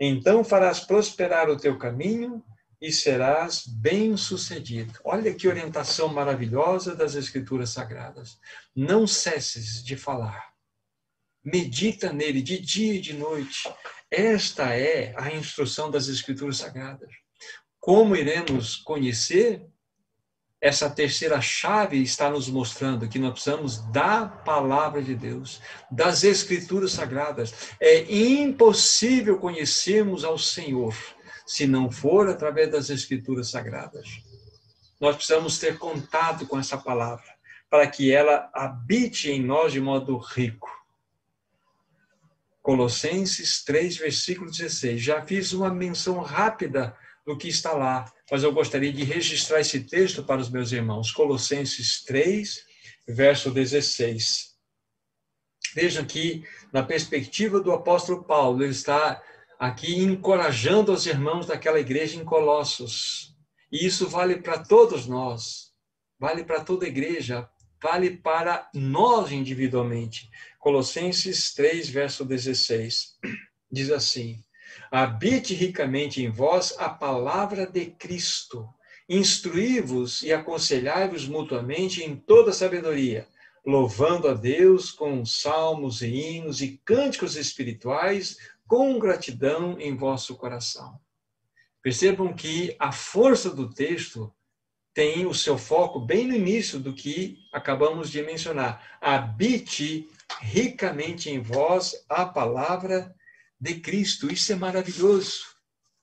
Então farás prosperar o teu caminho e serás bem-sucedido. Olha que orientação maravilhosa das Escrituras Sagradas. Não cesses de falar. Medita nele de dia e de noite. Esta é a instrução das Escrituras Sagradas. Como iremos conhecer? Essa terceira chave está nos mostrando que nós precisamos da palavra de Deus, das Escrituras Sagradas. É impossível conhecermos ao Senhor se não for através das Escrituras Sagradas. Nós precisamos ter contato com essa palavra, para que ela habite em nós de modo rico. Colossenses 3, versículo 16. Já fiz uma menção rápida do que está lá, mas eu gostaria de registrar esse texto para os meus irmãos. Colossenses 3, verso 16. Vejam que, na perspectiva do apóstolo Paulo, ele está aqui encorajando os irmãos daquela igreja em Colossos. E isso vale para todos nós, vale para toda a igreja, vale para nós individualmente. Colossenses 3, verso 16, diz assim: Habite ricamente em vós a palavra de Cristo, instruí-vos e aconselhai-vos mutuamente em toda sabedoria, louvando a Deus com salmos e hinos e cânticos espirituais com gratidão em vosso coração. Percebam que a força do texto tem o seu foco bem no início do que acabamos de mencionar. Habite ricamente em vós a palavra de Cristo. Isso é maravilhoso.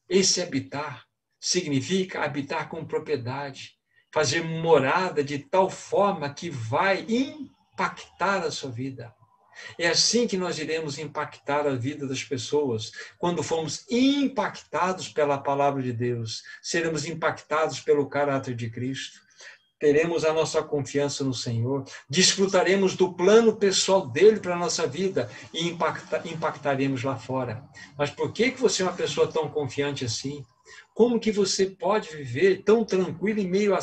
Esse habitar significa habitar com propriedade, fazer morada de tal forma que vai impactar a sua vida. É assim que nós iremos impactar a vida das pessoas. Quando formos impactados pela palavra de Deus, seremos impactados pelo caráter de Cristo. Teremos a nossa confiança no Senhor, desfrutaremos do plano pessoal dele para a nossa vida e impacta, impactaremos lá fora. Mas por que, que você é uma pessoa tão confiante assim? Como que você pode viver tão tranquilo em meio a,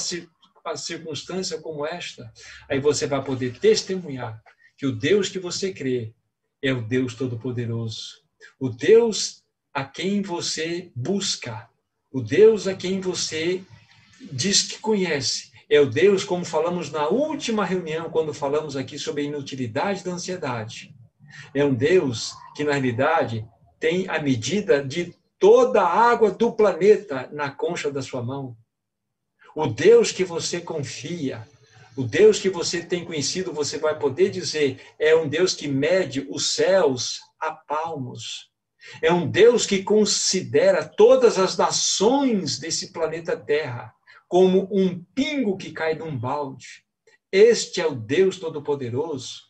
a circunstância como esta? Aí você vai poder testemunhar que o Deus que você crê é o Deus Todo-Poderoso, o Deus a quem você busca, o Deus a quem você diz que conhece. É o Deus, como falamos na última reunião, quando falamos aqui sobre a inutilidade da ansiedade. É um Deus que, na realidade, tem a medida de toda a água do planeta na concha da sua mão. O Deus que você confia, o Deus que você tem conhecido, você vai poder dizer, é um Deus que mede os céus a palmos. É um Deus que considera todas as nações desse planeta Terra como um pingo que cai de um balde. Este é o Deus Todo-Poderoso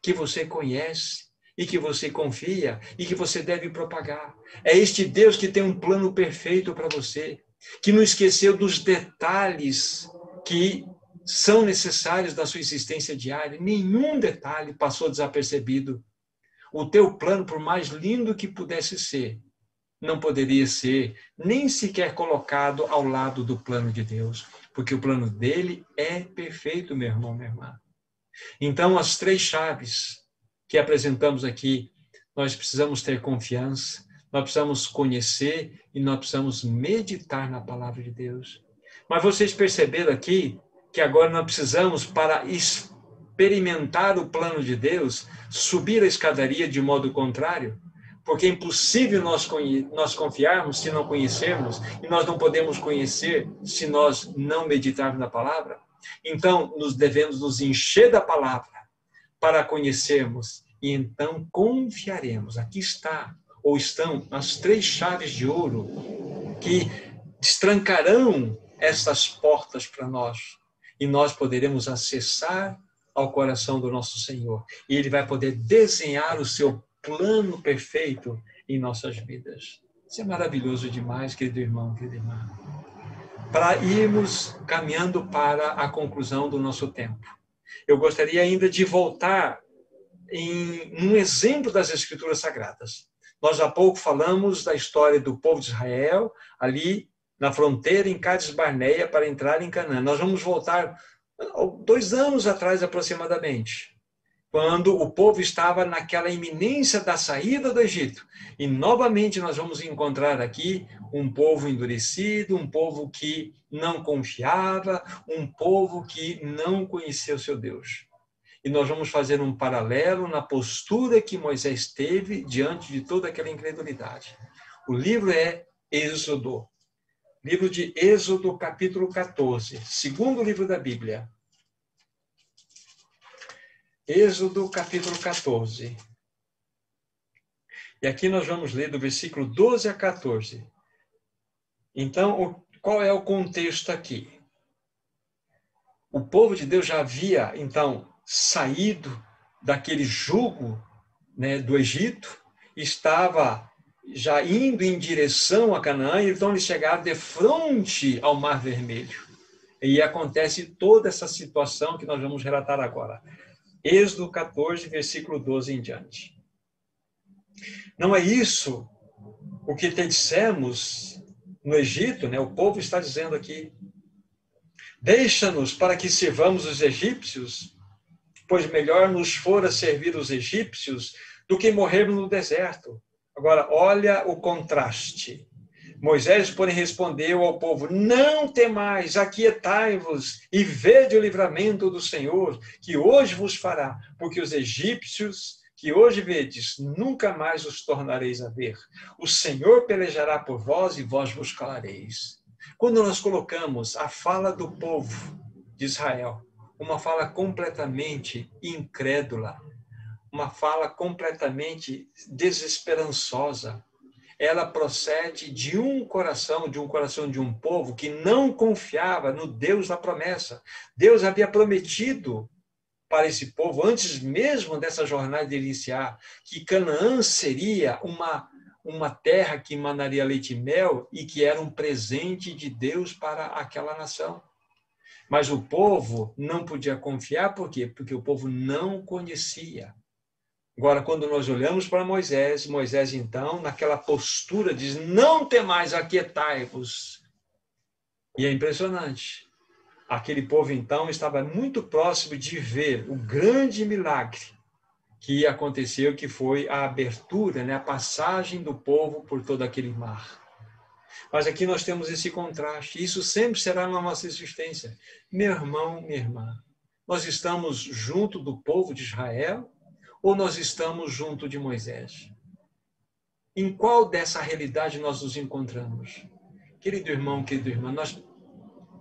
que você conhece e que você confia e que você deve propagar. É este Deus que tem um plano perfeito para você, que não esqueceu dos detalhes que são necessários da sua existência diária. Nenhum detalhe passou desapercebido. O teu plano, por mais lindo que pudesse ser, não poderia ser nem sequer colocado ao lado do plano de Deus, porque o plano dele é perfeito, meu irmão, minha irmã. Então, as três chaves que apresentamos aqui, nós precisamos ter confiança, nós precisamos conhecer e nós precisamos meditar na palavra de Deus. Mas vocês perceberam aqui que agora nós precisamos para experimentar o plano de Deus, subir a escadaria de modo contrário, porque é impossível nós, nós confiarmos se não conhecermos, e nós não podemos conhecer se nós não meditarmos na palavra. Então, nos devemos nos encher da palavra para conhecermos, e então confiaremos. Aqui está, ou estão, as três chaves de ouro que destrancarão essas portas para nós e nós poderemos acessar ao coração do nosso Senhor. E Ele vai poder desenhar o seu plano perfeito em nossas vidas. Isso é maravilhoso demais, querido irmão, querida irmã. Para irmos caminhando para a conclusão do nosso tempo, eu gostaria ainda de voltar em um exemplo das Escrituras Sagradas. Nós há pouco falamos da história do povo de Israel, ali na fronteira em Cádiz Barneia para entrar em Canaã. Nós vamos voltar dois anos atrás aproximadamente, quando o povo estava naquela iminência da saída do Egito. E novamente nós vamos encontrar aqui um povo endurecido, um povo que não confiava, um povo que não conhecia o seu Deus. E nós vamos fazer um paralelo na postura que Moisés teve diante de toda aquela incredulidade. O livro é Êxodo. Livro de Êxodo, capítulo 14, segundo livro da Bíblia. Êxodo, capítulo 14. E aqui nós vamos ler do versículo 12 a 14. Então, qual é o contexto aqui? O povo de Deus já havia, então, saído daquele jugo né, do Egito, estava já indo em direção a Canaã, então eles chegaram de frente ao Mar Vermelho. E acontece toda essa situação que nós vamos relatar agora. Êxodo 14, versículo 12 em diante. Não é isso o que te dissemos no Egito, né? O povo está dizendo aqui: Deixa-nos para que sirvamos os egípcios, pois melhor nos fora servir os egípcios do que morrermos no deserto. Agora, olha o contraste. Moisés, porém, respondeu ao povo: Não temais, aquietai-vos e vede o livramento do Senhor, que hoje vos fará, porque os egípcios que hoje vedes, nunca mais os tornareis a ver. O Senhor pelejará por vós e vós vos calareis. Quando nós colocamos a fala do povo de Israel, uma fala completamente incrédula, uma fala completamente desesperançosa, ela procede de um coração, de um coração de um povo que não confiava no Deus da promessa. Deus havia prometido para esse povo, antes mesmo dessa jornada iniciar, que Canaã seria uma, uma terra que emanaria leite e mel e que era um presente de Deus para aquela nação. Mas o povo não podia confiar, por quê? Porque o povo não conhecia. Agora, quando nós olhamos para Moisés, Moisés, então, naquela postura, diz: Não temais, aquietai-vos. E é impressionante aquele povo então estava muito próximo de ver o grande milagre que aconteceu, que foi a abertura, né, a passagem do povo por todo aquele mar. Mas aqui nós temos esse contraste. Isso sempre será na nossa existência. Meu irmão, minha irmã, nós estamos junto do povo de Israel ou nós estamos junto de Moisés? Em qual dessa realidade nós nos encontramos? Querido irmão, querido irmã, nós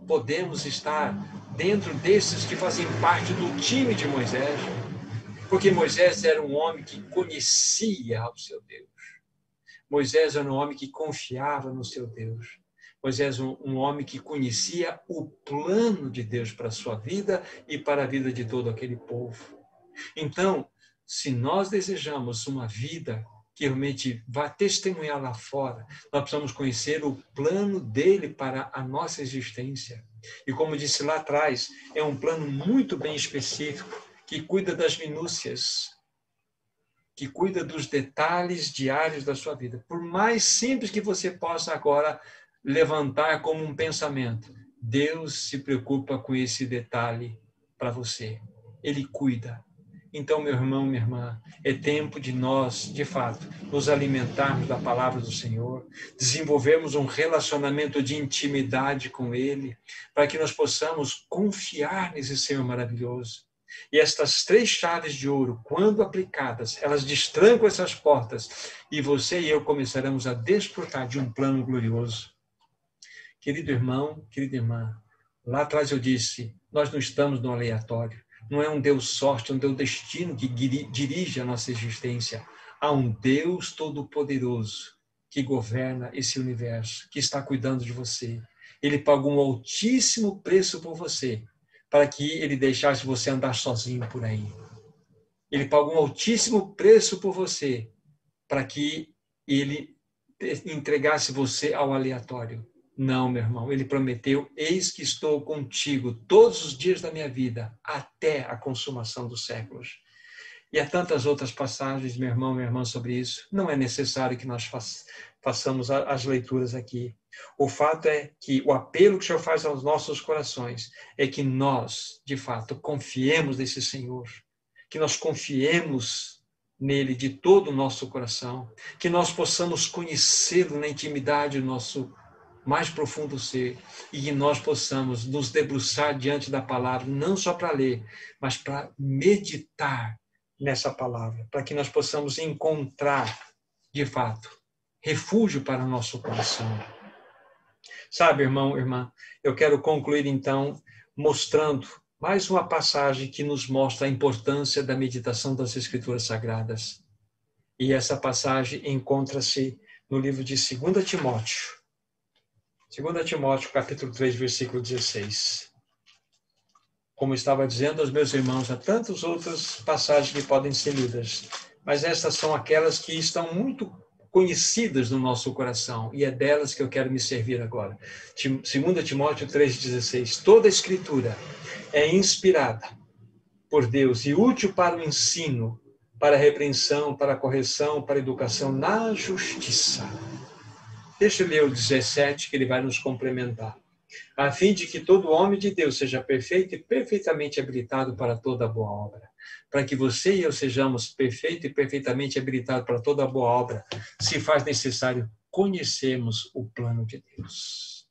podemos estar dentro desses que fazem parte do time de Moisés, porque Moisés era um homem que conhecia o seu Deus. Moisés era um homem que confiava no seu Deus. Moisés um homem que conhecia o plano de Deus para a sua vida e para a vida de todo aquele povo. Então, se nós desejamos uma vida que realmente vá testemunhar lá fora. Nós precisamos conhecer o plano dele para a nossa existência. E como disse lá atrás, é um plano muito bem específico, que cuida das minúcias, que cuida dos detalhes diários da sua vida. Por mais simples que você possa agora levantar como um pensamento, Deus se preocupa com esse detalhe para você. Ele cuida. Então, meu irmão, minha irmã, é tempo de nós, de fato, nos alimentarmos da palavra do Senhor, desenvolvermos um relacionamento de intimidade com Ele, para que nós possamos confiar nesse Senhor maravilhoso. E estas três chaves de ouro, quando aplicadas, elas destrancam essas portas e você e eu começaremos a desfrutar de um plano glorioso. Querido irmão, querida irmã, lá atrás eu disse, nós não estamos no aleatório não é um Deus sorte, é um Deus destino que dirige a nossa existência. Há um Deus todo-poderoso que governa esse universo, que está cuidando de você. Ele pagou um altíssimo preço por você, para que ele deixasse você andar sozinho por aí. Ele pagou um altíssimo preço por você, para que ele entregasse você ao aleatório. Não, meu irmão, ele prometeu: Eis que estou contigo todos os dias da minha vida, até a consumação dos séculos. E há tantas outras passagens, meu irmão, minha irmã, sobre isso. Não é necessário que nós façamos as leituras aqui. O fato é que o apelo que o Senhor faz aos nossos corações é que nós, de fato, confiemos nesse Senhor, que nós confiemos nele de todo o nosso coração, que nós possamos conhecê-lo na intimidade do nosso mais profundo ser e que nós possamos nos debruçar diante da palavra, não só para ler, mas para meditar nessa palavra, para que nós possamos encontrar, de fato, refúgio para o nosso coração. Sabe, irmão, irmã, eu quero concluir então mostrando mais uma passagem que nos mostra a importância da meditação das Escrituras Sagradas. E essa passagem encontra-se no livro de 2 Timóteo. 2 Timóteo, capítulo 3, versículo 16. Como estava dizendo aos meus irmãos, há tantas outras passagens que podem ser lidas, mas estas são aquelas que estão muito conhecidas no nosso coração, e é delas que eu quero me servir agora. 2 Timóteo 3,16. Toda Escritura é inspirada por Deus e útil para o ensino, para a repreensão, para a correção, para a educação na justiça. Deixa eu ler o 17, que ele vai nos complementar. A fim de que todo homem de Deus seja perfeito e perfeitamente habilitado para toda boa obra para que você e eu sejamos perfeitos e perfeitamente habilitados para toda boa obra, se faz necessário conhecermos o plano de Deus.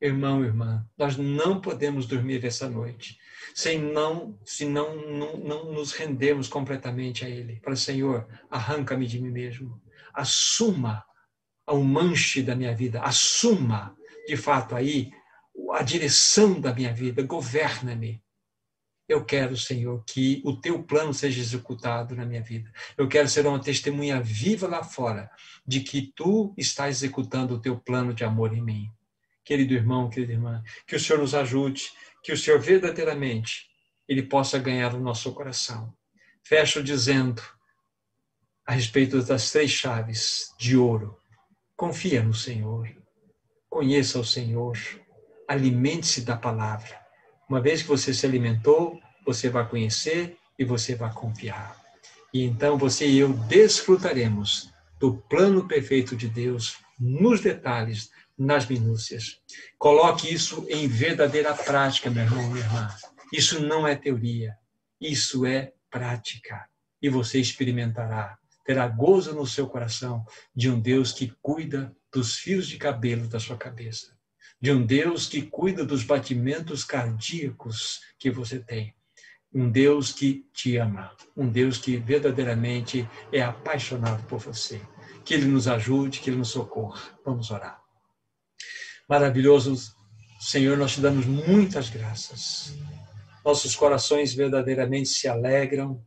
Irmão, irmã, nós não podemos dormir essa noite sem não, se não, não, não nos rendermos completamente a Ele. Para Senhor, arranca-me de mim mesmo. Assuma o manche da minha vida. Assuma, de fato, aí a direção da minha vida. Governa-me eu quero, Senhor, que o teu plano seja executado na minha vida. Eu quero ser uma testemunha viva lá fora de que tu estás executando o teu plano de amor em mim. Querido irmão, querida irmã, que o Senhor nos ajude, que o Senhor verdadeiramente ele possa ganhar o nosso coração. Fecho dizendo a respeito das três chaves de ouro. Confia no Senhor. Conheça o Senhor. Alimente-se da palavra uma vez que você se alimentou, você vai conhecer e você vai confiar. E então você e eu desfrutaremos do plano perfeito de Deus nos detalhes, nas minúcias. Coloque isso em verdadeira prática, meu irmão, minha irmã. Isso não é teoria, isso é prática. E você experimentará, terá gozo no seu coração de um Deus que cuida dos fios de cabelo da sua cabeça de um Deus que cuida dos batimentos cardíacos que você tem. Um Deus que te ama, um Deus que verdadeiramente é apaixonado por você. Que Ele nos ajude, que Ele nos socorra. Vamos orar. Maravilhoso Senhor, nós te damos muitas graças. Nossos corações verdadeiramente se alegram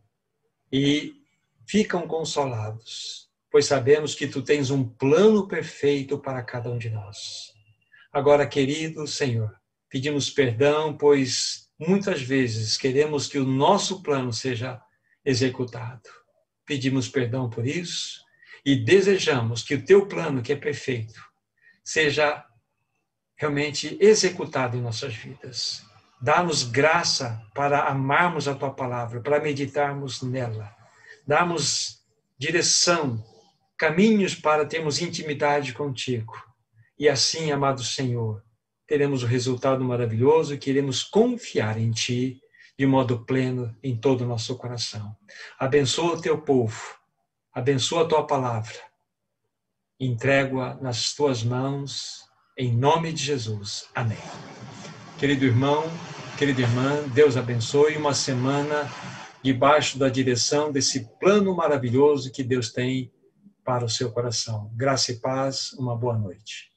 e ficam consolados, pois sabemos que tu tens um plano perfeito para cada um de nós. Agora, querido Senhor, pedimos perdão, pois muitas vezes queremos que o nosso plano seja executado. Pedimos perdão por isso e desejamos que o teu plano, que é perfeito, seja realmente executado em nossas vidas. Dá-nos graça para amarmos a tua palavra, para meditarmos nela. Dá-nos direção, caminhos para termos intimidade contigo e assim, amado Senhor, teremos o resultado maravilhoso e queremos confiar em Ti de modo pleno em todo o nosso coração. Abençoa o Teu povo, abençoa a Tua palavra, entrego-a nas Tuas mãos, em nome de Jesus. Amém. Querido irmão, querida irmã, Deus abençoe uma semana debaixo da direção desse plano maravilhoso que Deus tem para o seu coração. Graça e paz, uma boa noite.